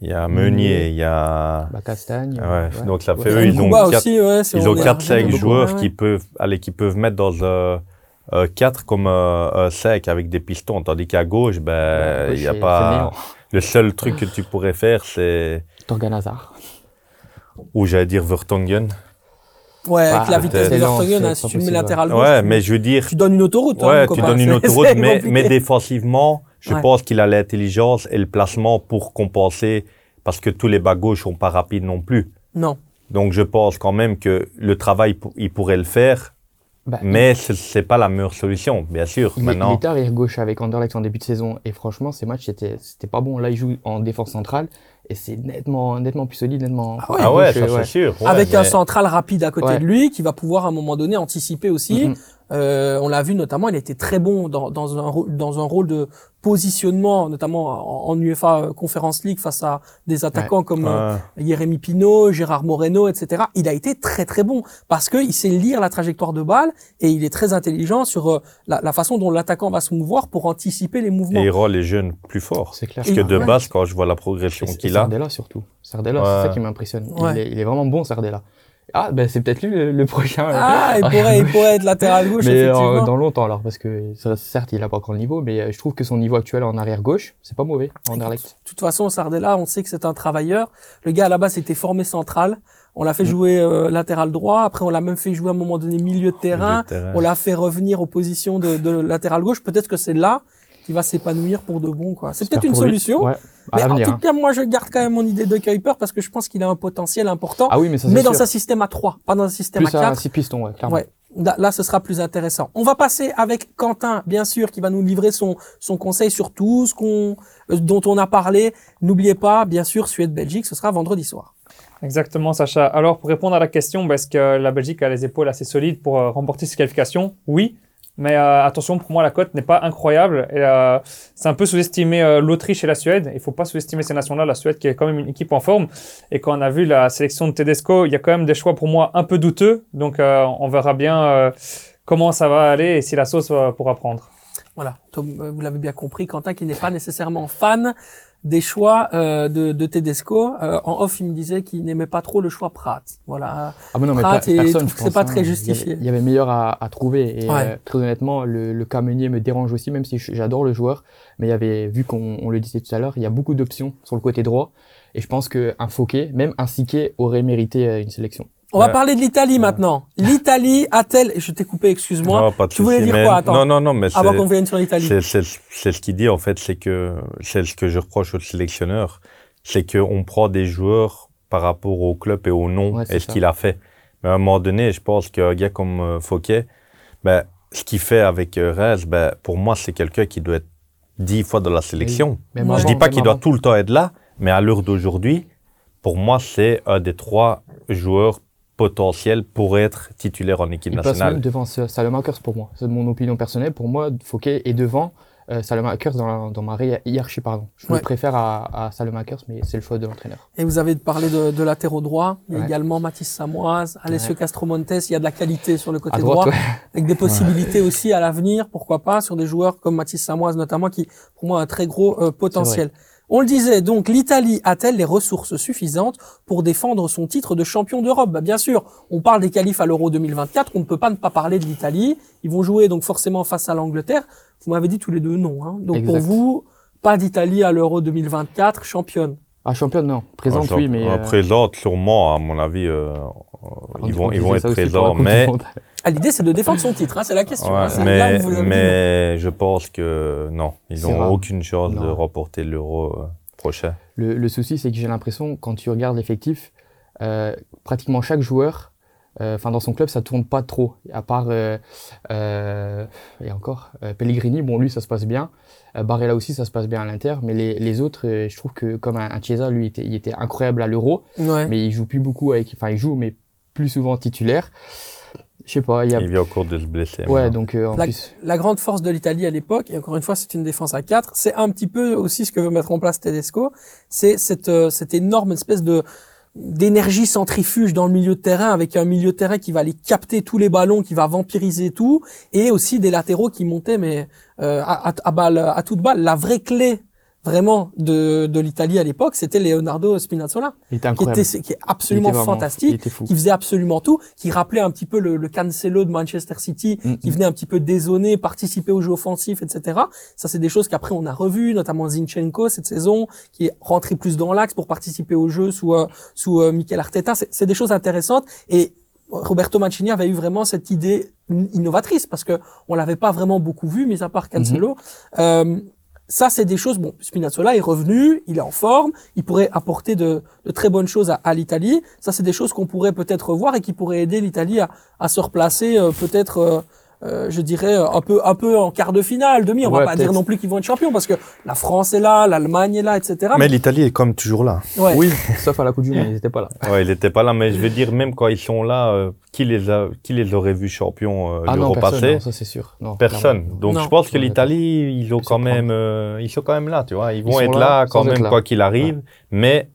il y a Meunier, il y a. Bah, Castagne. Ouais, ouais. donc ça fait Ouais. eux, ils ont quatre, aussi, ils on ont est 4 5 argent, joueurs ouais, qui peuvent, allez, qui peuvent mettre dans un, un 4 comme un, un 5 avec des pistons, tandis qu'à gauche, ben, Ouais, il y a c'est- pas. Le seul truc que tu pourrais faire, c'est, Torgan Hazard. ou j'allais dire Vertonghen. Ouais, avec Bah, la vitesse de. Vertonghen, C'est hein, si tu le mets possible, latéral gauche, Ouais, tu, mais je veux dire, tu donnes une autoroute. hein, ouais, mon tu copain. donnes une autoroute, mais, défensivement, je Ouais. pense qu'il a l'intelligence et le placement pour compenser, parce que tous les bas gauches sont pas rapides non plus. Non. Donc je pense quand même que le travail, il pourrait le faire, Bah, mais ce c'est pas la meilleure solution, bien sûr. Il, il Maintenant, était arrière gauche avec Anderlecht en début de saison et franchement ces matchs c'était c'était pas bon. Là il joue en défense centrale et c'est nettement nettement plus solide, nettement. Ah ouais. ah ouais, ça euh, c'est sûr. ouais, Avec un central rapide à côté Ouais. de lui, qui va pouvoir à un moment donné anticiper aussi. Mhm. Euh, on l'a vu notamment, il était très bon dans, dans, un, rôle- dans un rôle de positionnement, notamment en, en UEFA Conference League face à des attaquants comme euh. Jérémy Pinault, Gérard Moreno, etc. Il a été très très bon parce que il sait lire la trajectoire de balle et il est très intelligent sur euh, la, la façon dont l'attaquant va se mouvoir pour anticiper les mouvements. Et il rend les jeunes plus forts. C'est clair. Parce que de base, quand je vois la progression qu'il a, Sardella surtout. Sardella, Ouais. c'est ça qui m'impressionne. Ouais. Il, est, il est vraiment bon Sardella. Ah ben c'est peut-être lui le, le prochain. euh, Ah, il pourrait, il pourrait être latéral gauche, mais euh, effectivement. dans longtemps alors parce que ça- certes il a pas encore le niveau mais euh, je trouve que son niveau actuel en arrière gauche c'est pas mauvais en. De toute façon, Sardella, on sait que c'est un travailleur. Le gars, à la base, était formé central. On Mm. l'a fait jouer euh, latéral droit. Après, on l'a même fait jouer à un moment donné milieu de terrain. milieu de terrain. On l'a fait revenir aux positions de, de latéral gauche. Peut-être que c'est là qu'il va s'épanouir pour de bon. quoi. C'est peut-être une solution. Ouais. À Mais en tout hein. cas, moi, je garde quand même mon idée de Kuiper parce que je pense qu'il a un potentiel important. Ah oui mais ça c'est mais dans un système à 3, pas dans un système plus à à 4. 6 pistons ouais clairement. Ouais. Là, là, ce sera plus intéressant. On va passer avec Quentin, bien sûr, qui va nous livrer son, son conseil sur tout ce qu'on, euh, dont on a parlé. N'oubliez pas, bien sûr, Suède-Belgique, ce sera vendredi soir. Exactement, Sacha. Alors, pour répondre à la question, bah, est-ce que la Belgique a les épaules assez solides pour euh, remporter ses qualifications? Oui. Mais euh, attention, pour moi, la cote n'est pas incroyable. Euh, c'est un peu sous-estimer euh, l'Autriche et la Suède. Il faut pas sous-estimer ces nations-là. La Suède qui est quand même une équipe en forme. Et quand on a vu la sélection de Tedesco, il y a quand même des choix pour moi un peu douteux. Donc, euh, on verra bien euh, comment ça va aller et si la sauce euh, pourra prendre. Voilà. Tom, vous l'avez bien compris, Quentin, qui n'est pas nécessairement fan des choix euh, de, de Tedesco. Euh, en off, il me disait qu'il n'aimait pas trop le choix Pratt. Voilà. Ah mais non, mais Pratt personne, je c'est pas hein. très Il y avait- justifié. Il y avait meilleur à, à trouver. Et Ouais. euh, très honnêtement, le, le cas Meunier me dérange aussi, même si j'adore le joueur. Mais il y avait, vu qu'on on le disait tout à l'heure, il y a beaucoup d'options sur le côté droit. Et je pense qu'un Fauquet, même un Siquet, aurait mérité euh, une sélection. On va parler de l'Italie maintenant. L'Italie a-t-elle... Je t'ai coupé, excuse-moi. Tu voulais dire quoi Attends. Non, non, non, mais Avant c'est- qu'on vienne sur l'Italie? C'est, c'est, c'est ce qu'il dit en fait, c'est que c'est ce que je reproche aux sélectionneurs, c'est qu'on prend des joueurs par rapport au club et au nom Ouais, et ce ça. qu'il a fait. Mais à un moment donné, je pense qu'un gars comme euh, Fouquet, ben, ce qu'il fait avec euh, Reims, ben, pour moi, c'est quelqu'un qui doit être dix fois dans la sélection. Je avant, dis pas qu'il doit tout le temps être là, mais à l'heure d'aujourd'hui, pour moi, c'est un des trois joueurs potentiels pour être titulaire en équipe Il passe nationale. même devant Sa- Salemakers pour moi. C'est mon opinion personnelle. Pour moi, Fauquet est devant euh, Salemakers dans, dans ma hiérarchie, pardon. Je Ouais. le préfère à, à Salemakers, mais c'est le choix de l'entraîneur. Et vous avez parlé de, de latéraux droits. Il y a Ouais. également Mathis Samoise, Alessio Ouais. Castromontes. Il y a de la qualité sur le côté À droite, droit, avec des possibilités aussi à l'avenir, pourquoi pas, sur des joueurs comme Mathis Samoise notamment, qui pour moi a un très gros euh, potentiel. On le disait, donc l'Italie a-t-elle les ressources suffisantes pour défendre son titre de champion d'Europe? Bah, Bien sûr, on parle des qualifs à l'Euro 2024, on ne peut pas ne pas parler de l'Italie. Ils vont jouer donc forcément face à l'Angleterre. Vous m'avez dit tous les deux non. Hein. Donc pour vous, pas d'Italie à l'Euro 2024, championne? Ah, championne, non. Présente, Ah, oui, mais. ah, euh, Présente, sûrement, à mon avis, euh, on ils vont, on ils vont être présents. Mais. Ah, L'idée, c'est de défendre son titre, hein, c'est la question. ouais, hein, mais, je pense que non, ils n'ont aucune chance de remporter l'euro euh, prochain. Le, le souci, c'est que j'ai l'impression, quand tu regardes l'effectif, euh, pratiquement chaque joueur, euh, enfin dans son club, ça tourne pas trop. À part, euh, euh, et encore, euh, Pellegrini, bon lui, ça se passe bien. Euh, Barella aussi, ça se passe bien à l'Inter. Mais les, les autres, euh, je trouve que comme un, un Chiesa, lui, il était, il était incroyable à l'Euro, Ouais. mais il joue plus beaucoup avec, enfin il joue, mais plus souvent titulaire. Je sais pas, il y a. Il vient encore de se blesser. Ouais, donc euh, en La- plus. La grande force de l'Italie à l'époque, et encore une fois, c'est une défense à 4, c'est un petit peu aussi ce que veut mettre en place Tedesco, c'est cette, euh, cette énorme espèce de d'énergie centrifuge dans le milieu de terrain avec un milieu de terrain qui va aller capter tous les ballons, qui va vampiriser tout, et aussi des latéraux qui montaient mais euh, à, à, à balle, à toute balle. La vraie clé vraiment de, de l'Italie à l'époque, c'était Leonardo Spinazzola, Il était qui, était, qui est absolument Il était vraiment- fantastique Il était fou. qui faisait absolument tout, qui rappelait un petit peu le, le Cancelo de Manchester City, Mm, qui mm. venait un petit peu dézonner, participer au jeu offensif, etc. Ça, c'est des choses qu'après on a revues, notamment Zinchenko cette saison, qui est rentré plus dans l'axe pour participer au jeu sous euh, sous euh, Mikel Arteta. C'est des choses intéressantes et Roberto Mancini avait eu vraiment cette idée innovatrice parce que on l'avait pas vraiment beaucoup vu, mis à part Cancelo. Euh, ça, c'est des choses. Bon, Spinazzola est revenu, il est en forme, il pourrait apporter de, de très bonnes choses à, à l'Italie. Ça, c'est des choses qu'on pourrait peut-être revoir et qui pourraient aider l'Italie à, à se replacer, euh, peut-être, euh, euh, je dirais, un peu, un peu en quart de finale, demi. On va Ouais, pas dire non plus qu'ils vont être champions parce que la France est là, l'Allemagne est là, etc. Mais l'Italie est comme toujours là. ouais. Oui, sauf à la Coupe du Monde, ils n'étaient pas là. Ouais, il n'était pas là, mais je veux dire, même quand ils sont là, euh, qui, les a, qui les aurait vus champions euh, Ah non, l'Euro personne, passé non, ça c'est sûr. Non, Personne. clairement. Donc Non. je pense que l'Italie, ils ont Ils quand sont même, euh, ils sont quand même là, tu vois. Ils vont être là là quand même là. quoi qu'il arrive, mais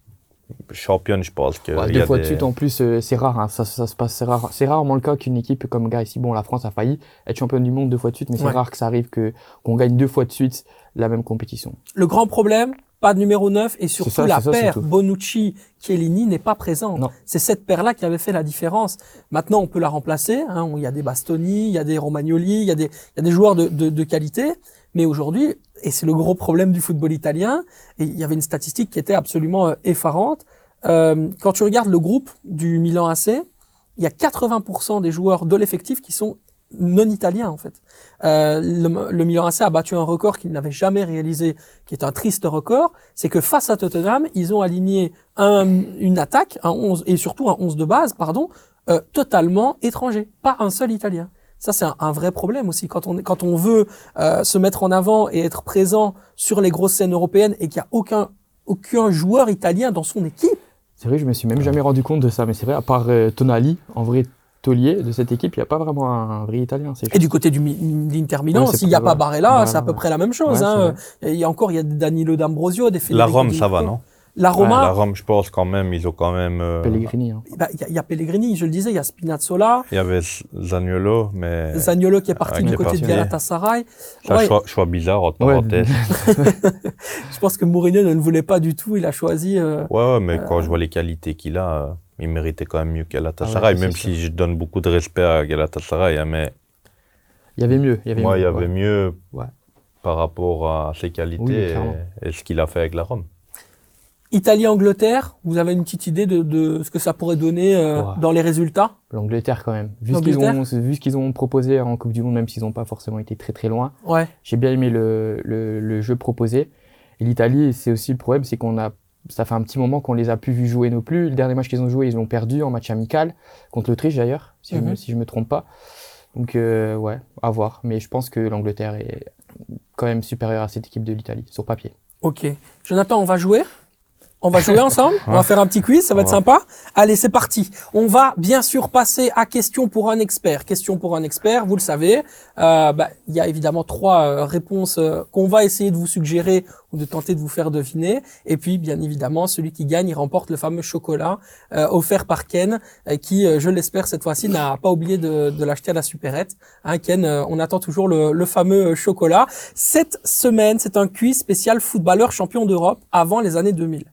championne, je pense que. Ouais, deux fois des- de suite en plus, euh, c'est rare. Hein, ça, ça se passe, c'est rare. C'est rarement le cas qu'une équipe comme gars ici, bon, la France a failli être championne du monde deux fois de suite, mais c'est Ouais. rare que ça arrive que qu'on gagne deux fois de suite la même compétition. Le grand problème, pas de numéro 9 et surtout ça, la ça, paire surtout. Bonucci-Chiellini n'est pas présente. Non. C'est cette paire-là qui avait fait la différence. Maintenant, on peut la remplacer. Hein. Il y a des Bastoni, il y a des Romagnoli, il y a des, il y a des joueurs de, de, de qualité. Mais aujourd'hui, et c'est le gros problème du football italien, il y avait une statistique qui était absolument euh, effarante. Euh, quand tu regardes le groupe du Milan AC, il y a 80% des joueurs de l'effectif qui sont non italiens en fait. Euh, le, Milan AC a battu un record qu'il n'avait jamais réalisé, qui est un triste record. C'est que face à Tottenham, ils ont aligné un, une attaque, un 11 et surtout un 11 de base, pardon, totalement étranger, pas un seul Italien. Ça c'est un, un vrai problème aussi quand on quand on veut euh, se mettre en avant et être présent sur les grosses scènes européennes et qu'il y a aucun aucun joueur italien dans son équipe. C'est vrai, je me suis même jamais rendu compte de ça, mais c'est vrai, à part euh, Tonali, en vrai taulier de cette équipe, il n'y a pas vraiment un vrai Italien. C'est Et du côté du l'Inter Milan, Ouais, s'il n'y a pas- Barella, Barella, c'est à peu ouais. près la même chose. Ouais, hein. Il y a encore, il y a Danilo D'Ambrosio, des La Rome, ça va, non La Roma, La Rome, je pense quand même, ils ont quand même. euh, Pellegrini. Hein. bah, il y, a- il y a Pellegrini, je le disais, il y a Spinazzola, Il y avait Zaniolo, mais. Zaniolo qui est parti Ouais, du est côté de. Galatasaray. Ouais, choix, choix bizarre, entre Ouais. parenthèses. je pense que Mourinho ne le voulait pas du tout, il a choisi. euh, Ouais, ouais, mais quand je vois les qualités qu'il a, euh, il méritait quand même mieux Ah Galatasaray, ouais, même c'est si je donne beaucoup de respect à Galatasaray, hein, mais Il y avait mieux. Il y avait moi, mieux, il y avait ouais. mieux Ouais. par rapport à ses qualités Oui, et- et, ce qu'il a fait avec la Rome. Italie-Angleterre, vous avez une petite idée de, de ce que ça pourrait donner euh, dans les résultats? L'Angleterre quand même. Vu ce qu'ils ont, vu ce qu'ils ont proposé en Coupe du Monde, même s'ils n'ont pas forcément été très très loin, Ouais, j'ai bien aimé le, le, le jeu proposé. Et l'Italie, c'est aussi le problème, c'est qu'on a, ça fait un petit moment qu'on les a plus vus jouer non plus. Le dernier match qu'ils ont joué, ils l'ont perdu en match amical contre l'Autriche d'ailleurs, si, je Mhm. me, si je me trompe pas. Donc euh, ouais, à voir. Mais je pense que l'Angleterre est quand même supérieure à cette équipe de l'Italie sur papier. ok. Jonathan, on va jouer? On va jouer ensemble, on va faire un petit quiz, ça va être sympa. Allez, c'est parti. On va bien sûr passer à question pour un expert. Question pour un expert, vous le savez. Euh, bah, Il y a évidemment trois euh, réponses euh, qu'on va essayer de vous suggérer ou de tenter de vous faire deviner. Et puis, bien évidemment, celui qui gagne, il remporte le fameux chocolat euh, offert par Ken, qui, je l'espère, cette fois-ci, n'a pas oublié de, de l'acheter à la supérette. Hein, Ken, on attend toujours le, le fameux chocolat. Cette semaine, c'est un quiz spécial footballeur champion d'Europe avant les années 2000.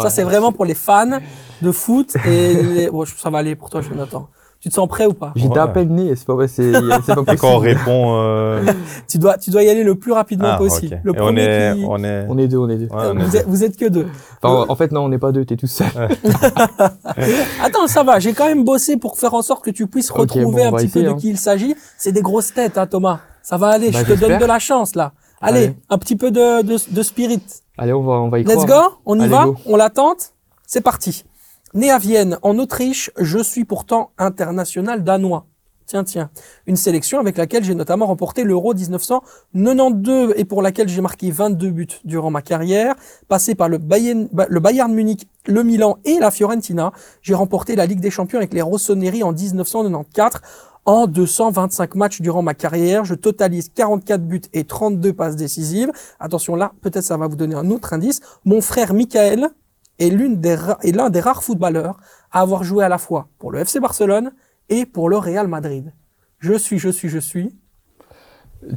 Ça, c'est vraiment pour les fans de foot. Et les... bon, ça va aller pour toi, Jonathan. Tu te sens prêt ou pas? À Ouais. peine né, c'est pas, c'est, c'est pas Et quand on possible. répond. euh, tu dois, tu dois y aller le plus rapidement ah, possible. Le on premier est, qui... on est. On est deux, on est deux. ouais, on est vous, êtes, vous êtes que deux. Enfin, en fait, non, on n'est pas deux, t'es tout seul. Attends, ça va. J'ai quand même bossé pour faire en sorte que tu puisses retrouver bon, un petit essayer, peu de hein. qui il s'agit. C'est des grosses têtes, hein, Thomas. Ça va aller. Bah, je te donne de la chance là. Allez, Allez. un petit peu de, de, de spirit. Allez, on va, on va y Let's croire. go. On y Allez, va. go. On l'attente. C'est parti. Né à Vienne, en Autriche, je suis pourtant international danois. Tiens, tiens. Une sélection avec laquelle j'ai notamment remporté l'Euro 1992 et pour laquelle j'ai marqué 22 buts durant ma carrière. Passé par le Bayern, bah, le Bayern Munich, le Milan et la Fiorentina, j'ai remporté la Ligue des Champions avec les Rossoneri en 1994. En 225 matchs durant ma carrière, je totalise 44 buts et 32 passes décisives. Attention là, peut-être ça va vous donner un autre indice. Mon frère Michael est l'une des ra- est l'un des rares footballeurs à avoir joué à la fois pour le FC Barcelone et pour le Real Madrid. Je suis, je suis, je suis.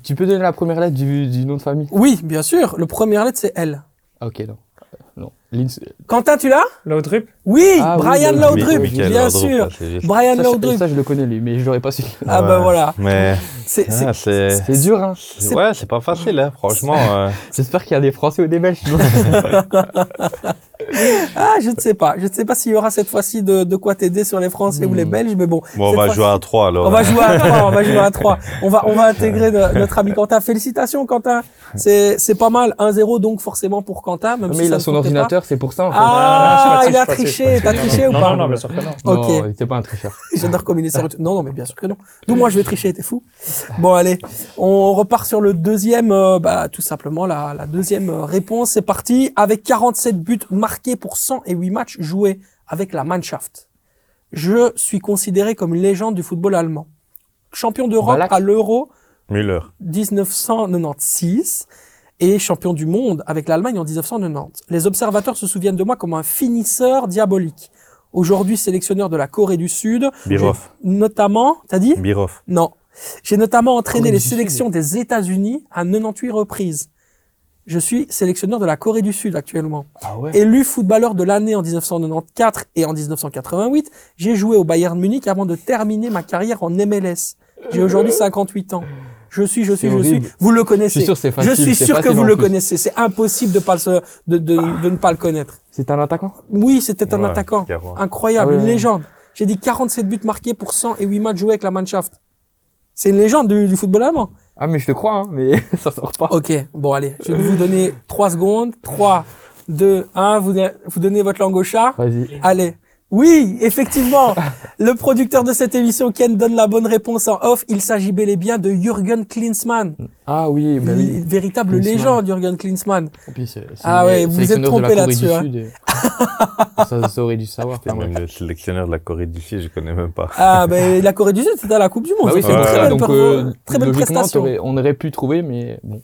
Tu peux donner la première lettre du, du nom de famille? Oui, bien sûr. Le premier lettre c'est L. Ah, ok, non. Non. Lins- Quentin, tu l'as? Laudrup? Oui, Ah oui, Brian le- Laudrup, bien Laudrup, sûr. là, Brian ça, Laudrup. ça, je le connais, lui, mais je l'aurais pas su. Ah Ouais. ben voilà. Mais. C'est, c'est- ah, c'est. C'est dur, hein. C'est- Ouais, c'est pas facile, hein, franchement. euh, J'espère qu'il y a des Français ou des Belges. Ah, je ne sais pas. Je ne sais pas s'il y aura cette fois-ci de, de quoi t'aider sur les Français ou les Hmm. Belges, mais bon. Bon, on va jouer à 3 alors. On va jouer à trois, on va jouer à trois. On va, on va intégrer no- notre ami Quentin. Félicitations, Quentin. C'est, c'est pas mal. 1-0 donc forcément pour Quentin, même si mais il a son ordinateur, c'est pour ça, en fait. Ah, il a triché. T'as triché ou pas Non, non, bien sûr que non. Ok. Non, il était pas un tricheur. J'adore comme il est sérieux. Non, non, mais bien sûr que non. D'où moi je vais tricher, t'es fou. Bon, allez, on repart sur le deuxième, euh, bah, tout simplement la, la deuxième euh, réponse. C'est parti avec 47 buts marqués pour 108 matchs joués avec la Mannschaft. Je suis considéré comme une légende du football allemand. Champion d'Europe à l'Euro Müller. 1996 et champion du monde avec l'Allemagne en 1990. Les observateurs se souviennent de moi comme un finisseur diabolique. Aujourd'hui sélectionneur de la Corée du Sud, Birov. notamment, t'as dit? Birov. Non. J'ai notamment entraîné les sélections des États-Unis à 98 reprises. Je suis sélectionneur de la Corée du Sud actuellement. Ah ouais Élu footballeur de l'année en 1994 et en 1988, j'ai joué au Bayern Munich avant de terminer ma carrière en MLS. J'ai aujourd'hui 58 ans. Je suis, je suis, je suis. Vous le Je connaissez. suis sûr, c'est facile. Je suis sûr que vous le plus. connaissez. C'est impossible de, pas le, se- de, de, de ne pas le connaître. C'est un attaquant? Oui, c'était un Ouais, attaquant. Incroyable, Ah ouais, une légende. J'ai dit 47 buts marqués pour 108 matchs joués avec la Mannschaft. C'est une légende du, du football allemand. Ah, mais je te crois, hein, mais ça sort pas. Ok, bon allez, je vais vous donner 3 secondes. 3, 2, 1, vous, vous donnez votre langue au chat. Vas-y. Allez. Oui, effectivement. le producteur de cette émission, Ken, donne la bonne réponse en off. Il s'agit bel et bien de Jürgen Klinsmann. Ah oui, bah oui. Véritable Klinsmann. légende, Jürgen Klinsmann. Ah ouais, vous êtes trompé là-dessus, hein. Et- ça, ça aurait dû savoir. Le sélectionneur de la Corée du Sud, je connais même pas. Ah, ben, la Corée du Sud, c'était à la Coupe du Monde. Bah oui, c'est Ouais. très Donc, belle, euh, très belle prestation. on aurait pu trouver, mais bon.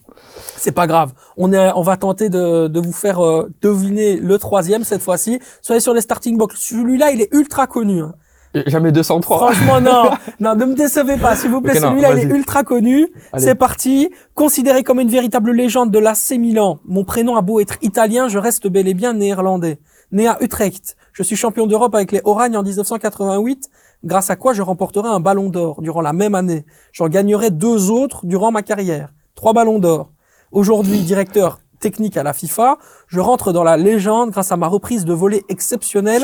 C'est pas grave. On est, on va tenter de, de vous faire euh, deviner le troisième cette fois-ci. Soyez sur les starting blocks. Celui-là, il est ultra connu. hein. Jamais 203. Franchement, non, non, ne me décevez pas, s'il vous plaît. Celui-là, il est ultra connu. C'est parti. Considéré comme une véritable légende de l'AC Milan, mon prénom a beau être italien, je reste bel et bien néerlandais. Né à Utrecht, je suis champion d'Europe avec les Oragnes en 1988, grâce à quoi je remporterai un ballon d'or durant la même année. J'en gagnerai deux autres durant ma carrière. Trois ballons d'or. Aujourd'hui, directeur technique à la FIFA, je rentre dans la légende grâce à ma reprise de volée exceptionnelle.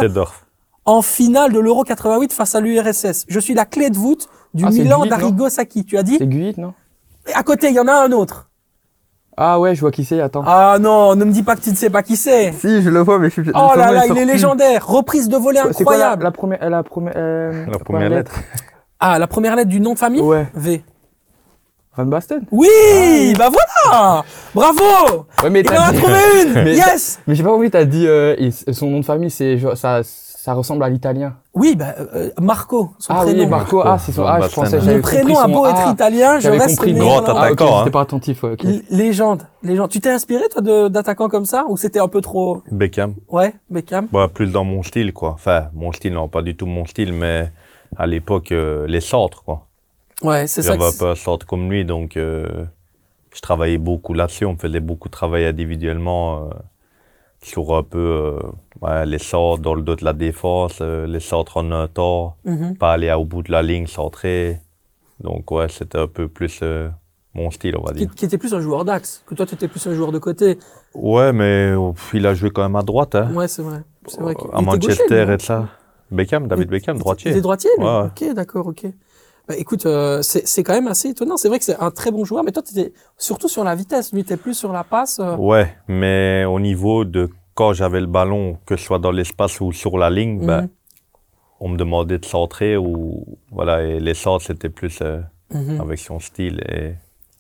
En finale de l'Euro 88 face à l'URSS. Je suis la clé de voûte du Ah, Milan Gullit, d'Arrigo Sacchi. Tu as dit C'est Guyit, non Et À côté, il y en a un autre. Ah ouais, je vois qui c'est, attends. Ah non, ne me dis pas que tu ne sais pas qui c'est. Si, je le vois, mais je suis. Oh là là, il est légendaire. Reprise de volée C'est quoi la, incroyable. la première, la première, euh, La première lettre. Ah, la première lettre du nom de famille Ouais. V. Van Basten Oui, bah voilà Bravo Ouais, mais Il en a dit- trouvé une Mais- Yes Mais j'ai pas compris, t'as dit euh, son nom de famille, c'est ça, ça ressemble à l'italien. Oui, bah, euh, Marco, son Ah prénom. oui, Marco, ah, c'est son. Ah, je pensais, Mon prénom son- beau être ah, italien, je j'avais reste compris. Grand néerlandais. Ah, ok, attaquant, hein. j'étais pas attentif, ouais, Légende, légende. Tu t'es inspiré, toi, de- d'attaquants comme ça Ou c'était un peu trop... Beckham. Ouais, Beckham Bah, plus dans mon style, quoi. Enfin, mon style, non, pas du tout mon style, mais à l'époque, euh, les centres, quoi. Ouais, c'est ça. J'avais que un c'est- peu un centre comme lui, donc euh, je travaillais beaucoup là-dessus. On me faisait beaucoup travailler individuellement euh, sur un peu euh, ouais, les dans le dos de la défense, euh, les centres en un temps, pas aller au bout de la ligne, centrer. Donc, ouais, c'était un peu plus euh, mon style, on va Qui, dire. qui était plus un joueur d'axe, que toi, tu étais plus un joueur de côté. Ouais, mais euh, il a joué quand même à droite, hein. Ouais, c'est vrai. Vrai qu'il- à Manchester gaucher, et ça. Beckham, David Beckham, droitier. Il était droitier, lui Ouais. Ok, d'accord, ok. Bah, écoute, euh, c'est quand même assez étonnant. C'est vrai que c'est un très bon joueur, mais toi, tu étais surtout sur la vitesse. Lui, tu plus sur la passe. euh. Ouais, mais au niveau de quand j'avais le ballon, que ce soit dans l'espace ou sur la ligne, ben, Mhm. on me demandait de centrer ou voilà, et les centres c'était plus euh, Mhm. avec son style. Et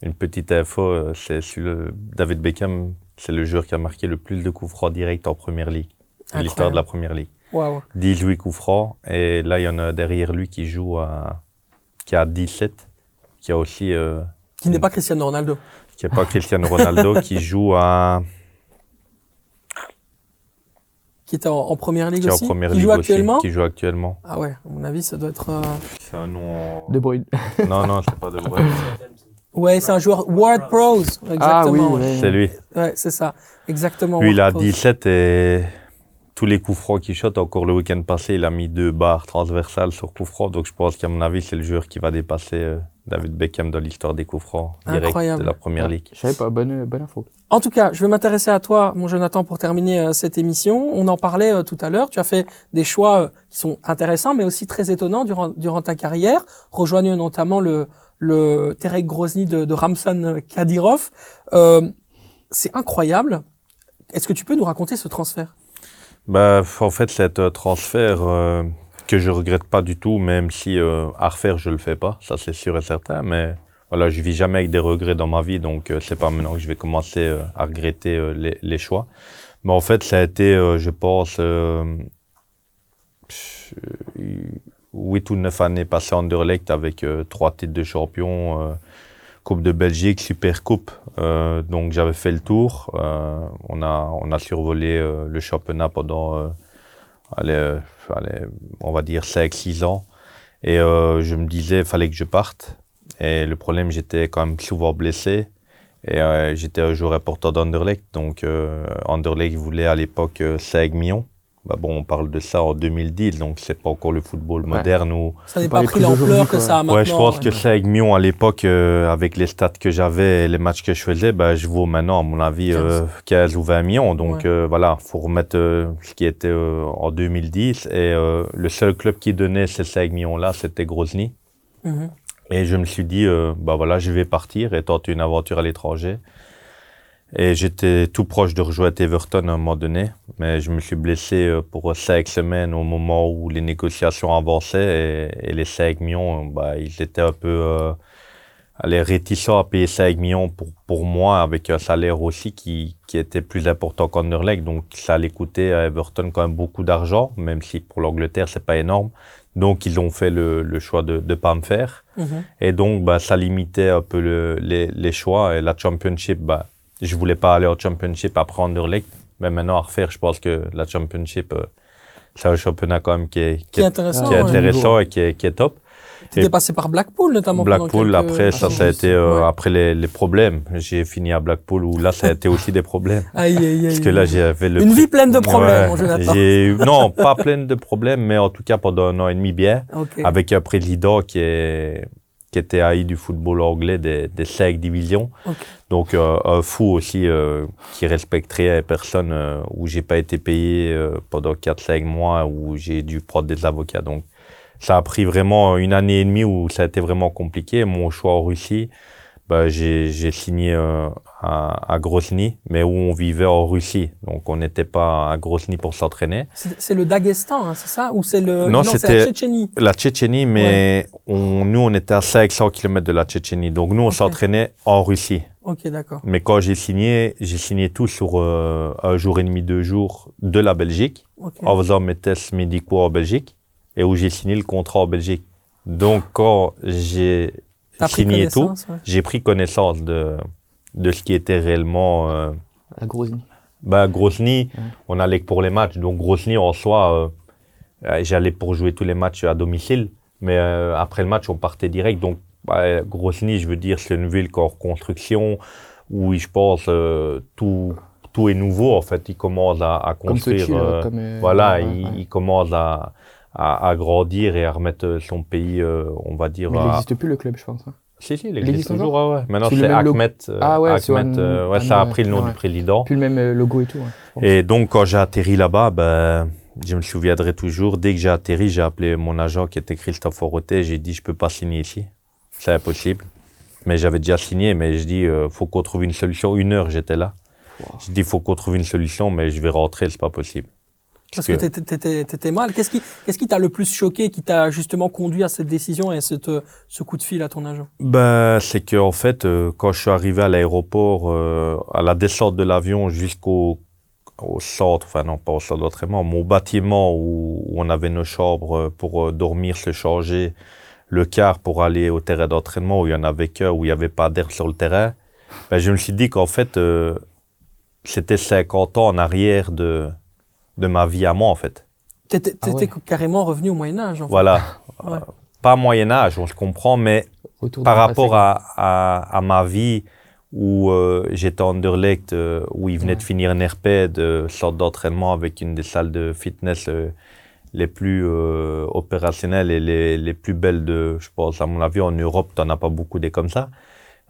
une petite info, c'est sur le David Beckham, c'est le joueur qui a marqué le plus de coups francs directs en première ligue, de l'histoire de la première ligue. Waouh. 18 coups francs, et là il y en a derrière lui qui joue à, qui a 17, qui a aussi, euh, Qui n'est pas Cristiano Ronaldo. qui n'est pas Cristiano Ronaldo, qui joue à, Qui était en, en première ligue qui est en aussi. première qui ligue joue aussi, actuellement. qui joue actuellement. Ah ouais, à mon avis, ça doit être. euh, C'est un nom. De Bruyne. Non, non, c'est pas de vrai. Ouais, c'est un joueur Ward Pros. Exactement. Ah oui, ouais. C'est lui. Ouais, c'est ça. Exactement. Lui, il a Ward Prowse. 17 et tous les coups francs qu'il shot, encore le week-end passé, il a mis deux barres transversales sur coups francs. Donc je pense qu'à mon avis, c'est le joueur qui va dépasser euh, David Beckham dans l'histoire des coups francs directs Incroyable. de la première ligue. Je savais pas, bonne, bonne info. En tout cas, je vais m'intéresser à toi, mon Jonathan, pour terminer euh, cette émission. On en parlait euh, tout à l'heure. Tu as fait des choix euh, qui sont intéressants, mais aussi très étonnants durant, durant ta carrière, rejoignant notamment le, le Terek Grozny de, de Ramsan Kadyrov. Euh, c'est incroyable. Est-ce que tu peux nous raconter ce transfert? Bah, en fait, c'est un transfert euh, que je regrette pas du tout, même si euh, à refaire, je le fais pas. Ça, c'est sûr et certain. Mais voilà, je vis jamais avec des regrets dans ma vie, donc euh, c'est pas maintenant que je vais commencer euh, à regretter euh, les, les choix. Mais en fait, ça a été, euh, je pense, euh, pff, euh, huit ou neuf années passées en Anderlecht avec euh, trois titres de champion, euh, Coupe de Belgique, Super Coupe. Euh, donc j'avais fait le tour. Euh, on a on a survolé euh, le championnat pendant allez, on va dire 5-6 ans. Et je me disais, il fallait que je parte. Et le problème, j'étais quand même souvent blessé. Et j'étais un joueur important d'Anderlecht. Donc, Anderlecht voulait à l'époque euh, 5 millions. Bah bon, on parle de ça en 2010, donc c'est pas encore le football Ouais. moderne où Ça n'est Pas pris l'ampleur que ça a maintenant. Ouais, je pense ouais. que 5 millions à l'époque, euh, avec les stats que j'avais et les matchs que je faisais, bah, je vaux maintenant, à mon avis, euh, 15 ou 20 millions. Donc Ouais. euh, voilà, faut remettre euh, ce qui était euh, en 2010. Et euh, le seul club qui donnait ces 5 millions-là, c'était Grozny. Mhm. Et je me suis dit, euh, bah voilà, je vais partir et tenter une aventure à l'étranger. Et j'étais tout proche de rejoindre Everton à un moment donné, mais je me suis blessé euh, pour cinq semaines au moment où les négociations avançaient et, et les 5 millions, bah, ils étaient un peu euh, réticents à payer 5 millions pour, pour moi avec un salaire aussi qui, qui était plus important qu'Anderlecht. Donc ça allait coûter à Everton quand même beaucoup d'argent, même si pour l'Angleterre c'est pas énorme. Donc ils ont fait le, le choix de ne pas me faire. Mhm. Et donc, bah, ça limitait un peu le, les, les choix. Et la Championship, bah, je voulais pas aller au Championship après Anderlecht. Mais maintenant, à refaire, je pense que la Championship, euh, c'est un championnat quand même qui est, Qui est intéressant. qui est ouais. intéressant et qui est, qui est top. Tu étais passé par Blackpool notamment. Blackpool, quelques- après, ça, ça a été euh, après les, les problèmes. J'ai fini à Blackpool où là, ça a été aussi des problèmes. Aïe, aïe, aïe. Parce que là, j'avais le. Une vie pleine de problèmes, Ouais, mon Jonathan. j'ai eu- Non, pas pleine de problèmes, mais en tout cas pendant un an et demi bien Ok. avec un président qui, est, haï du football anglais des, des cinq divisions. Donc euh, un fou aussi euh, qui respecterait personne euh, où j'ai pas été payé euh, pendant 4-5 mois où j'ai dû prendre des avocats. Donc ça a pris vraiment une année et demie où ça a été vraiment compliqué. Mon choix en Russie, bah, j'ai signé euh, à, à Grozny, mais où on vivait en Russie. Donc on n'était pas à Grozny pour s'entraîner. C'est le Daghestan, hein, c'est ça? Ou c'est le. Non, c'est la c'était- Tchétchénie? La Tchétchénie, mais on, nous, on était à 500 km de la Tchétchénie. Donc nous, on s'entraînait en Russie. Ok, d'accord. Mais quand j'ai signé, j'ai signé tout sur euh, un jour et demi, deux jours de la Belgique, en faisant mes tests médicaux en Belgique, et où j'ai signé le contrat en Belgique. Donc quand j'ai Signé tout, ouais. j'ai pris connaissance de, de ce qui était réellement... euh, La Grozny. bah, Grozny, Ouais. on allait que pour les matchs. Donc, Grozny, en soi, euh, euh, j'allais pour jouer tous les matchs à domicile. Mais euh, après le match, on partait direct. Donc, bah, Grozny, je veux dire, c'est une ville qui est en reconstruction, où je pense euh, tout, tout est nouveau. En fait, ils commencent à, à Comme construire. Sochi, là, euh, comme, euh, voilà, ouais, il, ouais. il commence à, à, à grandir et à remettre euh, son pays, euh, on va dire. Mais il à- n'existe plus le club, je pense. hein. Si, si, il existe toujours. ouais, ouais. Maintenant, c'est. Ahmed. euh, Ah ouais, Ahmed, euh, ouais, ah ça a pris le nom ouais. du président. Plus le même logo et tout. Et donc, quand j'ai atterri là-bas, ben, je me souviendrai toujours, dès que j'ai atterri, j'ai appelé mon agent qui était Christophe Oroté. J'ai dit, je peux pas signer ici. C'est impossible. Mais j'avais déjà signé, mais je dis, euh, faut qu'on trouve une solution. Une heure, j'étais là. Wow. Je dis, faut qu'on trouve une solution, mais je vais rentrer, c'est pas possible. Parce que t'étais- t'étais t'étais mal. Qu'est-ce qui qu'est-ce qui t'a le plus choqué, qui t'a justement conduit à cette décision et à cette, ce coup de fil à ton agent? Ben, c'est que en fait, euh, quand je suis arrivé à l'aéroport, euh, à la descente de l'avion jusqu'au au centre, enfin non, pas au centre d'entraînement, au bâtiment où, où on avait nos chambres euh, pour dormir, se changer, le car pour aller au terrain d'entraînement où il y en avait qu'un, où il n'y avait pas d'air sur le terrain, ben, je me suis dit qu'en fait, euh, c'était 50 ans en arrière de, de ma vie à moi, en fait. T'étais Ah t'étais ouais. carrément revenu au Moyen Âge. En fait. Voilà. Ouais. Euh, Pas Moyen Âge, on se comprend, mais par rapport à, à, à ma vie où euh, j'étais en Anderlecht, euh, où il venait de finir un RP de sorte d'entraînement avec une des salles de fitness euh, les plus euh, opérationnelles et les, les plus belles de, je pense, à mon avis, en Europe, t'en as pas beaucoup des comme ça.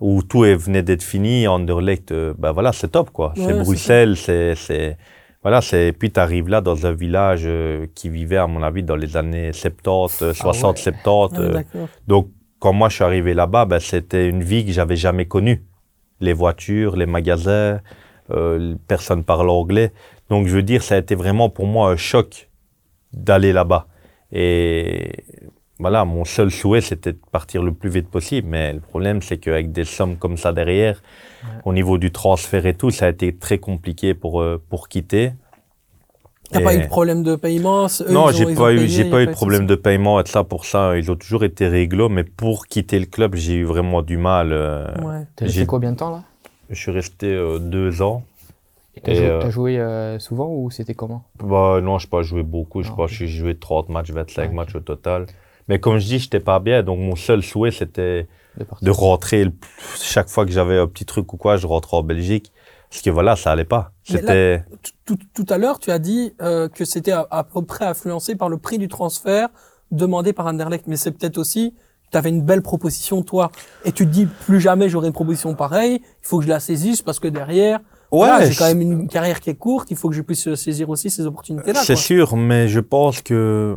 Où tout est- venait d'être fini, Anderlecht, euh, ben voilà, c'est top, quoi. Ouais, c'est c'est Bruxelles, c'est, c'est, voilà, c'est, puis t'arrives là dans un village euh, qui vivait, à mon avis, dans les années 70, euh, 60, ouais. 70. Ouais, euh, d'accord. donc, quand moi je suis arrivé là-bas, ben, c'était une vie que j'avais jamais connue. Les voitures, les magasins, euh, personne parle anglais. Donc, je veux dire, ça a été vraiment pour moi un choc d'aller là-bas. Et voilà, mon seul souhait, c'était de partir le plus vite possible. Mais le problème, c'est qu'avec des sommes comme ça derrière, au niveau du transfert et tout, ça a été très compliqué pour, euh, pour quitter. T'as pas eu de problème de paiement eux, non, j'ai pas eu, j'ai pas eu de problème de paiement ça pour ça. Ils ont toujours été réglo, mais pour quitter le club, j'ai eu vraiment du mal. euh, Ouais. T'as j'ai- resté combien de temps là? Je suis resté euh, deux ans. T'as joué, euh, t'as joué, euh, souvent ou c'était comment? Bah, non, je n'ai pas joué beaucoup. Je Ah, crois ok. que j'ai joué 30 matchs, 25 Ah, matchs au total. Mais comme je dis, j'étais pas bien. Donc, mon seul souhait, c'était de rentrer. Chaque fois que j'avais un petit truc ou quoi, je rentrais en Belgique. Parce que voilà, ça allait pas. C'était. Tout, tout à l'heure, tu as dit euh, que c'était à, à peu près influencé par le prix du transfert demandé par Anderlecht. Mais c'est peut-être aussi, tu avais une belle proposition, toi. Et tu te dis, plus jamais j'aurai une proposition pareille. Il faut que je la saisisse parce que derrière, voilà, j'ai quand même une carrière qui est courte. Il faut que je puisse saisir aussi ces opportunités-là. C'est sûr, mais je pense que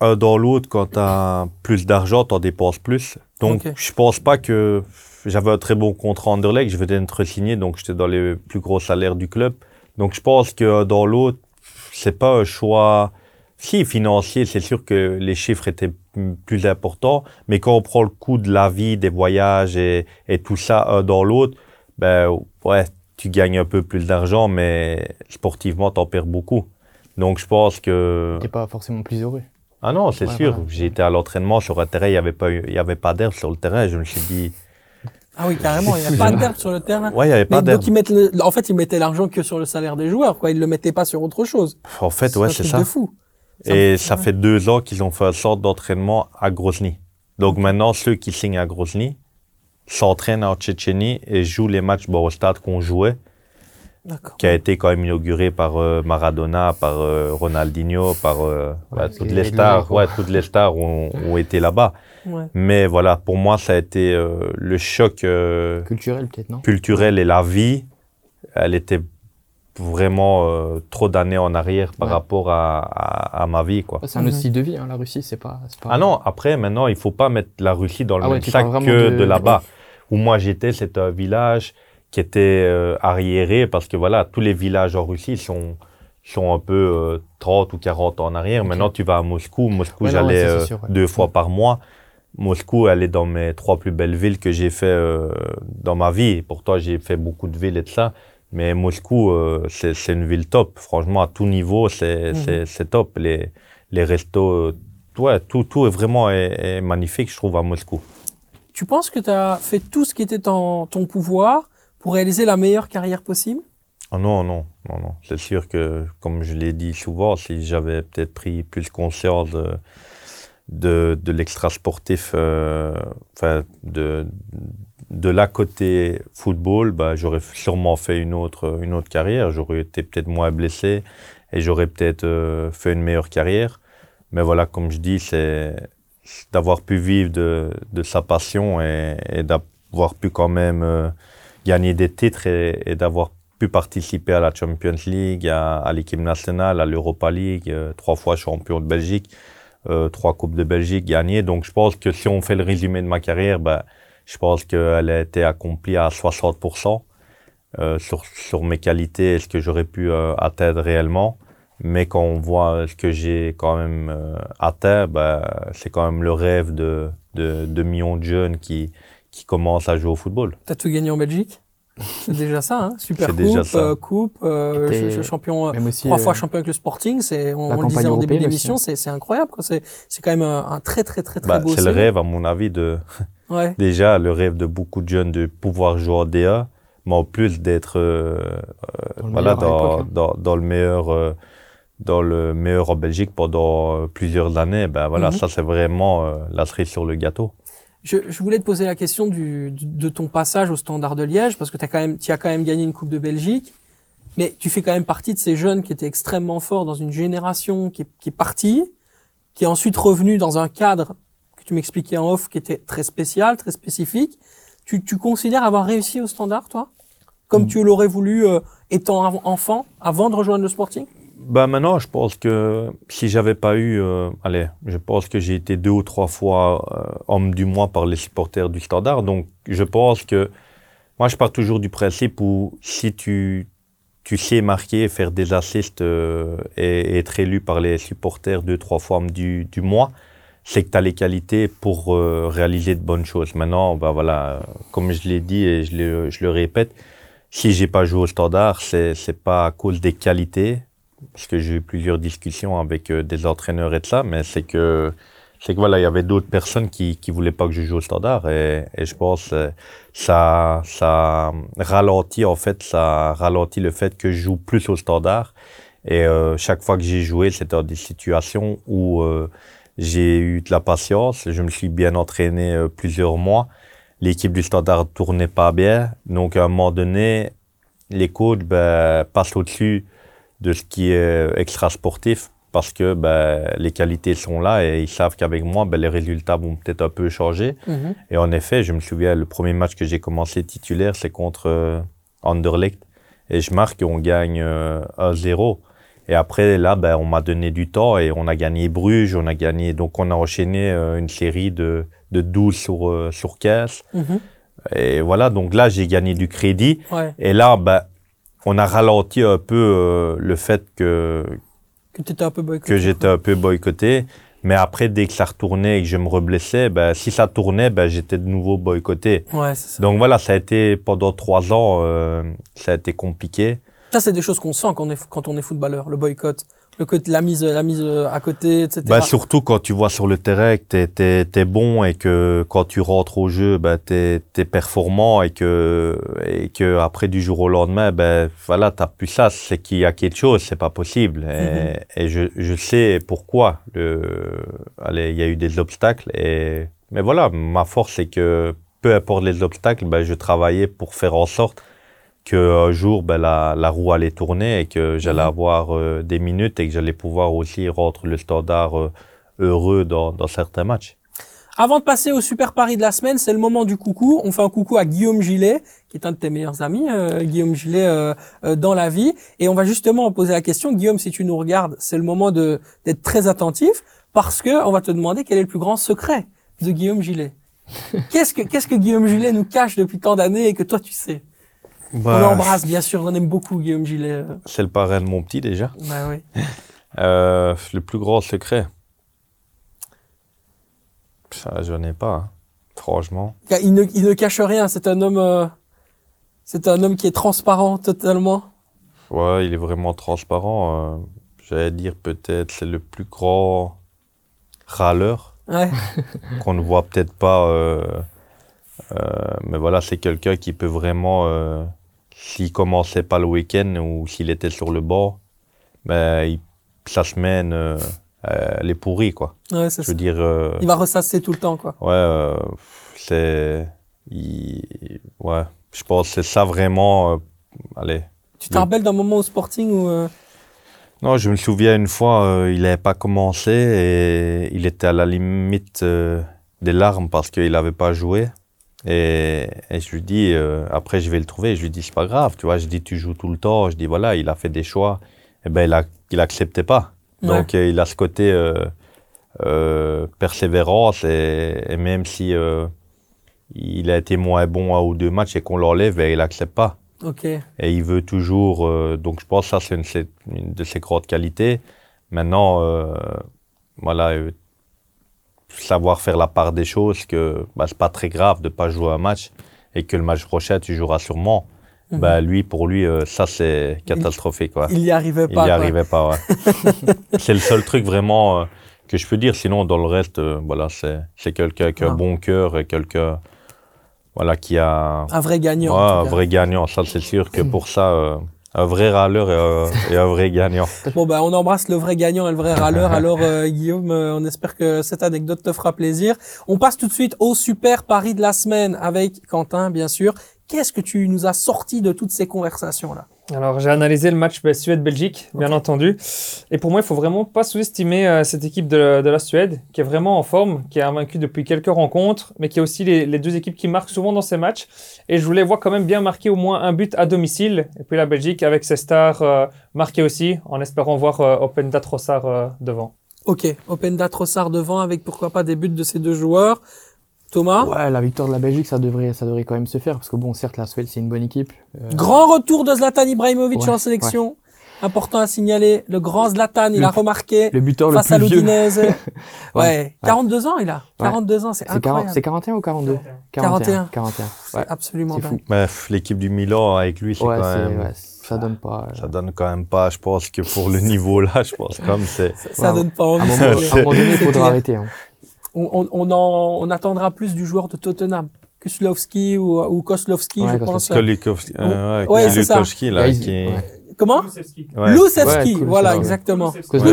un dans l'autre, quand tu as plus d'argent, tu en dépenses plus. Donc, Ok. je pense pas que j'avais un très bon contrat Anderlecht. Je venais d'être signé, donc j'étais dans les plus gros salaires du club. Donc, je pense que dans l'autre, c'est pas un choix. Si, financier, c'est sûr que les chiffres étaient plus importants, mais quand on prend le coût de la vie, des voyages et, et tout ça un dans l'autre, ben ouais, tu gagnes un peu plus d'argent, mais sportivement, t'en perds beaucoup. Donc, je pense que. T'es pas forcément plus heureux. Ah non, c'est Ouais, sûr. voilà. Été à l'entraînement sur un terrain, il n'y avait pas, eu- il y avait pas d'herbe sur le terrain. Je me suis dit, Ah oui, carrément. Il n'y a pas d'herbe sur le terrain. ouais, il n'y avait pas d'herbe. donc ils mettent le- en fait, ils mettaient l'argent que sur le salaire des joueurs, quoi. Ils le mettaient pas sur autre chose. En fait, ouais, c'est ça. de fou. Et ça fait deux ans qu'ils ont fait un sorte d'entraînement à Grozny. Donc maintenant, ceux qui signent à Grozny s'entraînent en Tchétchénie et jouent les matchs bon, au stade qu'on jouait. Qui a été quand même inauguré par euh, Maradona, par euh, Ronaldinho, par euh, c'est toutes les stars. Ouais, toutes les stars ont, ont été là-bas. Ouais. Mais voilà, pour moi, ça a été euh, le choc euh, Culturel peut-être, non? culturel et la vie. Elle était vraiment euh, trop d'années en arrière par Ouais. rapport à, à, à ma vie, quoi. C'est un Mhm. autre style de vie, hein, la Russie, c'est pas. Ah non, après, maintenant, il faut pas mettre la Russie dans le Ah même sac que de- de, là-bas. où moi j'étais, c'était un village qui était euh, arriéré parce que voilà, tous les villages en Russie sont, sont un peu 30 ou 40 ans en arrière. Maintenant, tu vas à Moscou. Moscou, Ouais, j'allais ouais, euh, ouais. deux fois par mois. Moscou, elle est dans mes trois plus belles villes que j'ai fait euh, dans ma vie. Pourtant, j'ai fait beaucoup de villes et de ça. Mais Moscou, euh, c'est une ville top. Franchement, à tout niveau, c'est c'est top. Les, les restos, euh, ouais, tout, tout est vraiment est, est magnifique, je trouve, à Moscou. Tu penses que tu as fait tout ce qui était en ton pouvoir pour réaliser la meilleure carrière possible? Ah non, non, non, non. C'est sûr que, comme je l'ai dit souvent, si j'avais peut-être pris plus conscience de, de, de l'extra sportif, euh, de, de la côté football, bah, j'aurais sûrement fait une autre, une autre carrière. J'aurais été peut-être moins blessé et j'aurais peut-être euh, fait une meilleure carrière. Mais voilà, comme je dis, c'est d'avoir pu vivre de, de sa passion et, et d'avoir pu quand même euh, gagner des titres et, d'avoir pu participer à la Champions League, à, l'équipe nationale, à l'Europa League, euh, trois fois champion de Belgique, euh, trois coupes de Belgique gagnées. Donc je pense que si on fait le résumé de ma carrière, ben, je pense qu'elle a été accomplie à 60% euh, sur, mes qualités et ce que j'aurais pu atteindre réellement. Mais quand on voit ce que j'ai quand même atteint, ben, c'est quand même le rêve de millions de jeunes qui, qui commencent à jouer au football. Tu as tout gagné en Belgique C'est déjà ça, hein Super coupe, déjà ça. euh, coupe, euh, ch- ch- champion, euh, Même aussi, trois euh, fois champion avec le Sporting. C'est, on, on le disait en début d'émission, aussi, c'est, c'est incroyable. quoi. C'est, c'est quand même un, un très très très très Bah, beau c'est le rêve, à mon avis, de, Ouais. déjà le rêve de beaucoup de jeunes de pouvoir jouer en DA, mais en plus d'être euh, Dans le voilà, dans, hein. dans, dans le meilleur euh, dans le meilleur en Belgique pendant plusieurs années. Ben voilà, Mhm. ça c'est vraiment euh, la cerise sur le gâteau. Je, je voulais te poser la question du, de ton passage au Standard de Liège, parce que tu as quand même, as quand même gagné une Coupe de Belgique, mais tu fais quand même partie de ces jeunes qui étaient extrêmement forts dans une génération qui est, qui est partie, qui est ensuite revenu dans un cadre que tu m'expliquais en off, qui était très spécial, très spécifique. Tu, tu considères avoir réussi au Standard, toi, comme Mm. tu l'aurais voulu euh, étant enfant, avant de rejoindre le Sporting? Ben maintenant, je pense que si j'avais pas eu, euh, allez, je pense que j'ai été deux ou trois fois euh, homme du mois par les supporters du Standard. Donc, je pense que moi, je pars toujours du principe où si tu tu sais marquer, faire des assists euh, et, être élu par les supporters deux trois fois homme du, du mois, c'est que tu as les qualités pour réaliser de bonnes choses. Maintenant, ben voilà, comme je l'ai dit et je le, je le répète, si j'ai pas joué au Standard, c'est c'est pas à cause des qualités, parce que j'ai eu plusieurs discussions avec euh, des entraîneurs et de ça, mais c'est que c'est que voilà, il y avait d'autres personnes qui qui voulaient pas que je joue au standard et, je pense euh, ça ça ralentit en fait, ça ralentit le fait que je joue plus au standard et euh, chaque fois que j'ai joué, c'était dans des situations où j'ai eu de la patience, je me suis bien entraîné plusieurs mois. L'équipe du standard tournait pas bien, donc à un moment donné, les coachs ben, passent au-dessus de ce qui est extra sportif parce que ben, les qualités sont là et ils savent qu'avec moi, ben, les résultats vont peut-être un peu changer. Et en effet, je me souviens, le premier match que j'ai commencé titulaire, c'est contre euh, Anderlecht. Et je marque et on gagne euh, 1-0. Et après, là, ben, on m'a donné du temps et on a gagné Bruges, on a gagné, donc on a enchaîné euh, une série de, de 12 sur, euh, sur 15. Mhm. Et voilà, donc là, j'ai gagné du crédit. Ouais. Et là, ben, on a ralenti un peu euh, le fait que, Que j'étais un peu boycotté. Mais après, dès que ça retournait et que je me reblessais, ben, si ça tournait, ben, j'étais de nouveau boycotté. Ouais, ça. Donc voilà, ça a été pendant trois ans, euh, ça a été compliqué. Ça, c'est des choses qu'on sent quand on est, quand on est footballeur, le boycott, le côté, la mise, la mise euh, à côté, etc. Ben, surtout quand tu vois sur le terrain que t'es, t'es, t'es bon et que quand tu rentres au jeu, ben, t'es, t'es performant et que, et que après du jour au lendemain, ben, voilà, t'as plus ça, c'est qu'il y a quelque chose, c'est pas possible. Et, et je, je sais pourquoi. Il y a eu des obstacles et, mais voilà, ma force, c'est que peu importe les obstacles, ben, je travaillais pour faire en sorte qu'un jour, ben, la, la roue allait tourner et que j'allais Mhm. avoir euh, des minutes et que j'allais pouvoir aussi rentrer le standard euh, heureux dans, dans certains matchs. Avant de passer au super pari de la semaine, c'est le moment du coucou. On fait un coucou à Guillaume Gillet, qui est un de tes meilleurs amis, euh, Guillaume Gillet, euh, euh, dans la vie. Et on va justement poser la question, Guillaume, si tu nous regardes, c'est le moment de d'être très attentif, parce que on va te demander quel est le plus grand secret de Guillaume Gillet. Qu'est-ce que, qu'est-ce que Guillaume Gillet nous cache depuis tant d'années et que toi tu sais? On Bah, l'embrasse, bien sûr, on aime beaucoup Guillaume Gillet. c'est le parrain de mon petit déjà. Bah oui. Euh, le plus grand secret. Ça, je n'ai pas, hein. franchement. Il ne, il ne cache rien, c'est un homme, euh, c'est un homme qui est transparent totalement. Ouais, il est vraiment transparent. euh, J'allais dire peut-être c'est le plus grand râleur Ouais, qu'on ne voit peut-être pas. euh, mais voilà, c'est quelqu'un qui peut vraiment, s'il commençait pas le week-end ou s'il était sur le bord, ben, il- sa semaine, euh, elle est pourrie, quoi. ouais, c'est Je ça. veux dire, euh, Il va ressasser tout le temps, quoi. ouais, euh, c'est. il- Ouais, je pense que c'est ça vraiment. euh, allez. Tu te rappelles d'un moment au Sporting où euh, Non, je me souviens une fois, euh, il n'avait pas commencé et il était à la limite euh, des larmes parce qu'il n'avait pas joué. Et, et je lui dis, euh, après je vais le trouver, je lui dis, c'est pas grave, tu vois, je dis, tu joues tout le temps, je dis, voilà, il a fait des choix. Et ben il, a, il acceptait pas. Ouais. Donc euh, il a ce côté euh, euh, persévérance et, et même si il a été moins bon à un ou deux matchs et qu'on l'enlève, ben, il accepte pas Ok. et il veut toujours. donc je pense que ça c'est une, une de ses grandes qualités. Maintenant, voilà, savoir faire la part des choses que bah, c'est pas très grave de pas jouer un match et que le match prochain tu joueras sûrement. Mhm. Bah lui pour lui euh, ça c'est catastrophique quoi. Il y arrivait Il pas. n'y quoi. arrivait pas. Ouais. c'est le seul truc vraiment euh, que je peux dire. Sinon dans le reste, euh, voilà, c'est c'est quelqu'un qui a Ah. un bon cœur et quelqu'un voilà qui a Un vrai gagnant. Ouais, un vrai gagnant, ça c'est sûr que pour ça, euh, un vrai râleur et un, et un vrai gagnant. Bon, bah, on embrasse le vrai gagnant et le vrai râleur. Alors, euh, Guillaume, euh, on espère que cette anecdote te fera plaisir. On passe tout de suite au super pari de la semaine avec Quentin, bien sûr. Qu'est-ce que tu nous as sorti de toutes ces conversations-là? Alors, j'ai analysé le match Suède-Belgique, bien entendu. Et pour moi, il faut vraiment pas sous-estimer euh, cette équipe de, de la Suède, qui est vraiment en forme, qui a vaincu depuis quelques rencontres, mais qui a aussi les, les deux équipes qui marquent souvent dans ces matchs. Et je voulais voir quand même bien marquer au moins un but à domicile. Et puis la Belgique, avec ses stars, euh, marquer aussi, en espérant voir euh, Openda Trossard euh, devant. Ok, Openda Trossard devant avec pourquoi pas des buts de ces deux joueurs. Thomas, Ouais, la victoire de la Belgique, ça devrait, ça devrait quand même se faire parce que bon, certes, la Suède, c'est une bonne équipe. Euh, grand retour de Zlatan Ibrahimovic Ouais, en sélection. Important à signaler, le grand Zlatan, il Le- a remarqué le buteur le face à plus vieux. l'Udinese. ouais. Ouais. 42 ans il a. 42 ans, c'est C'est 40 incroyable. c'est 41 ou 42 41. 41. C'est Ouais. absolument fou. Bref, l'équipe du Milan avec lui, c'est Ouais, quand c'est, même. ouais, ça donne pas. euh, Ça donne quand même pas, je pense que pour le niveau là, je pense comme c'est. Ça, ça Ouais, donne pas À envie. à un moment donné, il faudra arrêter. hein. On, on, on, en- on attendra plus du joueur de Tottenham. Kuslovski ou, ou Koslowski, Ouais, je Koslowski. pense. Kolikowski, euh, ouais, Ouais, c'est ça. Là, qui. ouais. Comment? Ouais, voilà, exactement. Ouais.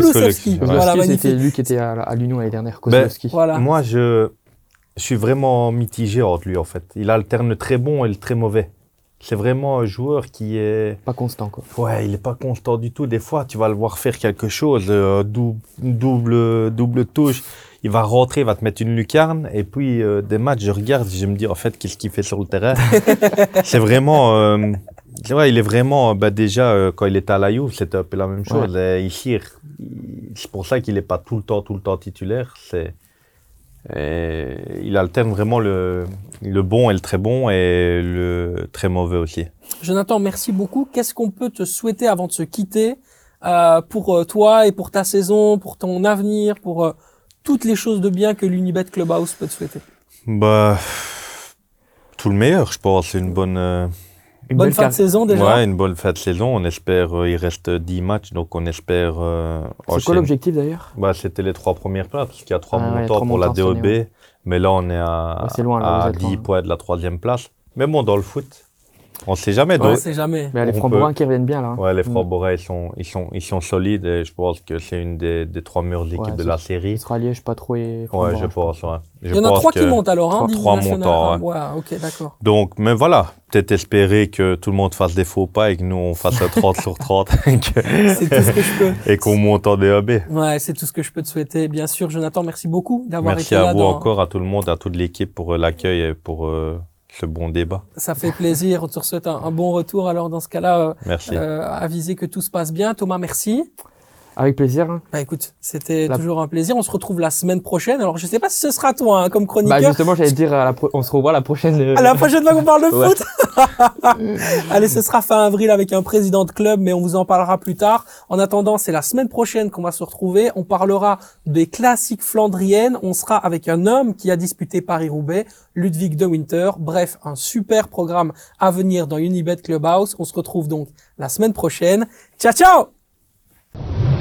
voilà, c'était lui qui était à, à l'Union l'année dernière. Kozlowski. Voilà. Moi, je, je suis vraiment mitigé entre lui en fait. Il alterne le très bon et le très mauvais. C'est vraiment un joueur qui est. Pas constant, quoi. Ouais, il est pas constant du tout. Des fois, tu vas le voir faire quelque chose, euh, dou- double, double touche. Il va rentrer, il va te mettre une lucarne. Et puis, euh, des matchs, je regarde, je me dis, en fait, qu'est-ce qu'il fait sur le terrain? C'est vraiment. euh, vrai, il est vraiment. bah, déjà, euh, quand il était à la Juve, c'était un peu la même chose. Et ici, c'est pour ça qu'il n'est pas tout le temps, tout le temps titulaire. C'est. il alterne vraiment le, le bon et le très bon et le très mauvais aussi. Jonathan, merci beaucoup. Qu'est-ce qu'on peut te souhaiter avant de se quitter euh, pour euh, toi et pour ta saison, pour ton avenir, pour euh, toutes les choses de bien que l'Unibet Clubhouse peut te souhaiter Bah, tout le meilleur, je pense. C'est une bonne, euh, Une Bonne fin de saison déjà. ouais, une bonne fin de saison. On espère, euh, il reste 10 matchs, donc on espère. euh, C'est quoi l'objectif d'ailleurs? Bah, C'était les trois premières places, parce qu'il y a trois Ah ouais, montants pour la montants DOB. année, Mais là, on est à, Ouais, c'est loin, là, à vous êtes 10 loin. points de la troisième place. Mais bon, dans le foot, on sait jamais. On donc- sait jamais. Mais les On Frambourins peut- qui reviennent bien là. hein. Ouais, les Mm. Frambourins, ils sont, ils, sont, ils sont solides et je pense que c'est une des, des trois meilleures équipes Ouais, de la série. sera Liège, pas trop et Ouais, je pense. ouais. Je Il y en a trois qui montent alors, hein, trois- Division trois nationale. montants, ouais. Ah, ok, d'accord. Donc, mais voilà, peut-être espérer que tout le monde fasse des faux pas et que nous, on fasse un 30 sur 30 et que- C'est tout ce que je peux. et qu'on monte en DAB. Ouais, c'est tout ce que je peux te souhaiter. Bien sûr, Jonathan, merci beaucoup d'avoir Merci été là. à vous dans- encore, à tout le monde, à toute l'équipe pour euh, l'accueil et pour euh, ce bon débat. Ça fait plaisir. On te souhaite un, un bon retour. Alors, dans ce cas-là, euh, Merci. euh, aviser que tout se passe bien. Thomas, merci. Avec plaisir. Bah écoute, c'était La- toujours un plaisir. On se retrouve la semaine prochaine. Alors je sais pas si ce sera toi hein, comme Bah chroniqueur. justement, j'allais dire, à la pro- on se revoit la prochaine. euh, à la prochaine fois qu'on parle de foot. Allez, ce sera fin avril avec un président de club, mais on vous en parlera plus tard. En attendant, c'est la semaine prochaine qu'on va se retrouver. On parlera des classiques flandriennes. On sera avec un homme qui a disputé Paris-Roubaix, Ludwig de Winter. Bref, un super programme à venir dans Unibet Clubhouse. On se retrouve donc la semaine prochaine. Ciao, ciao!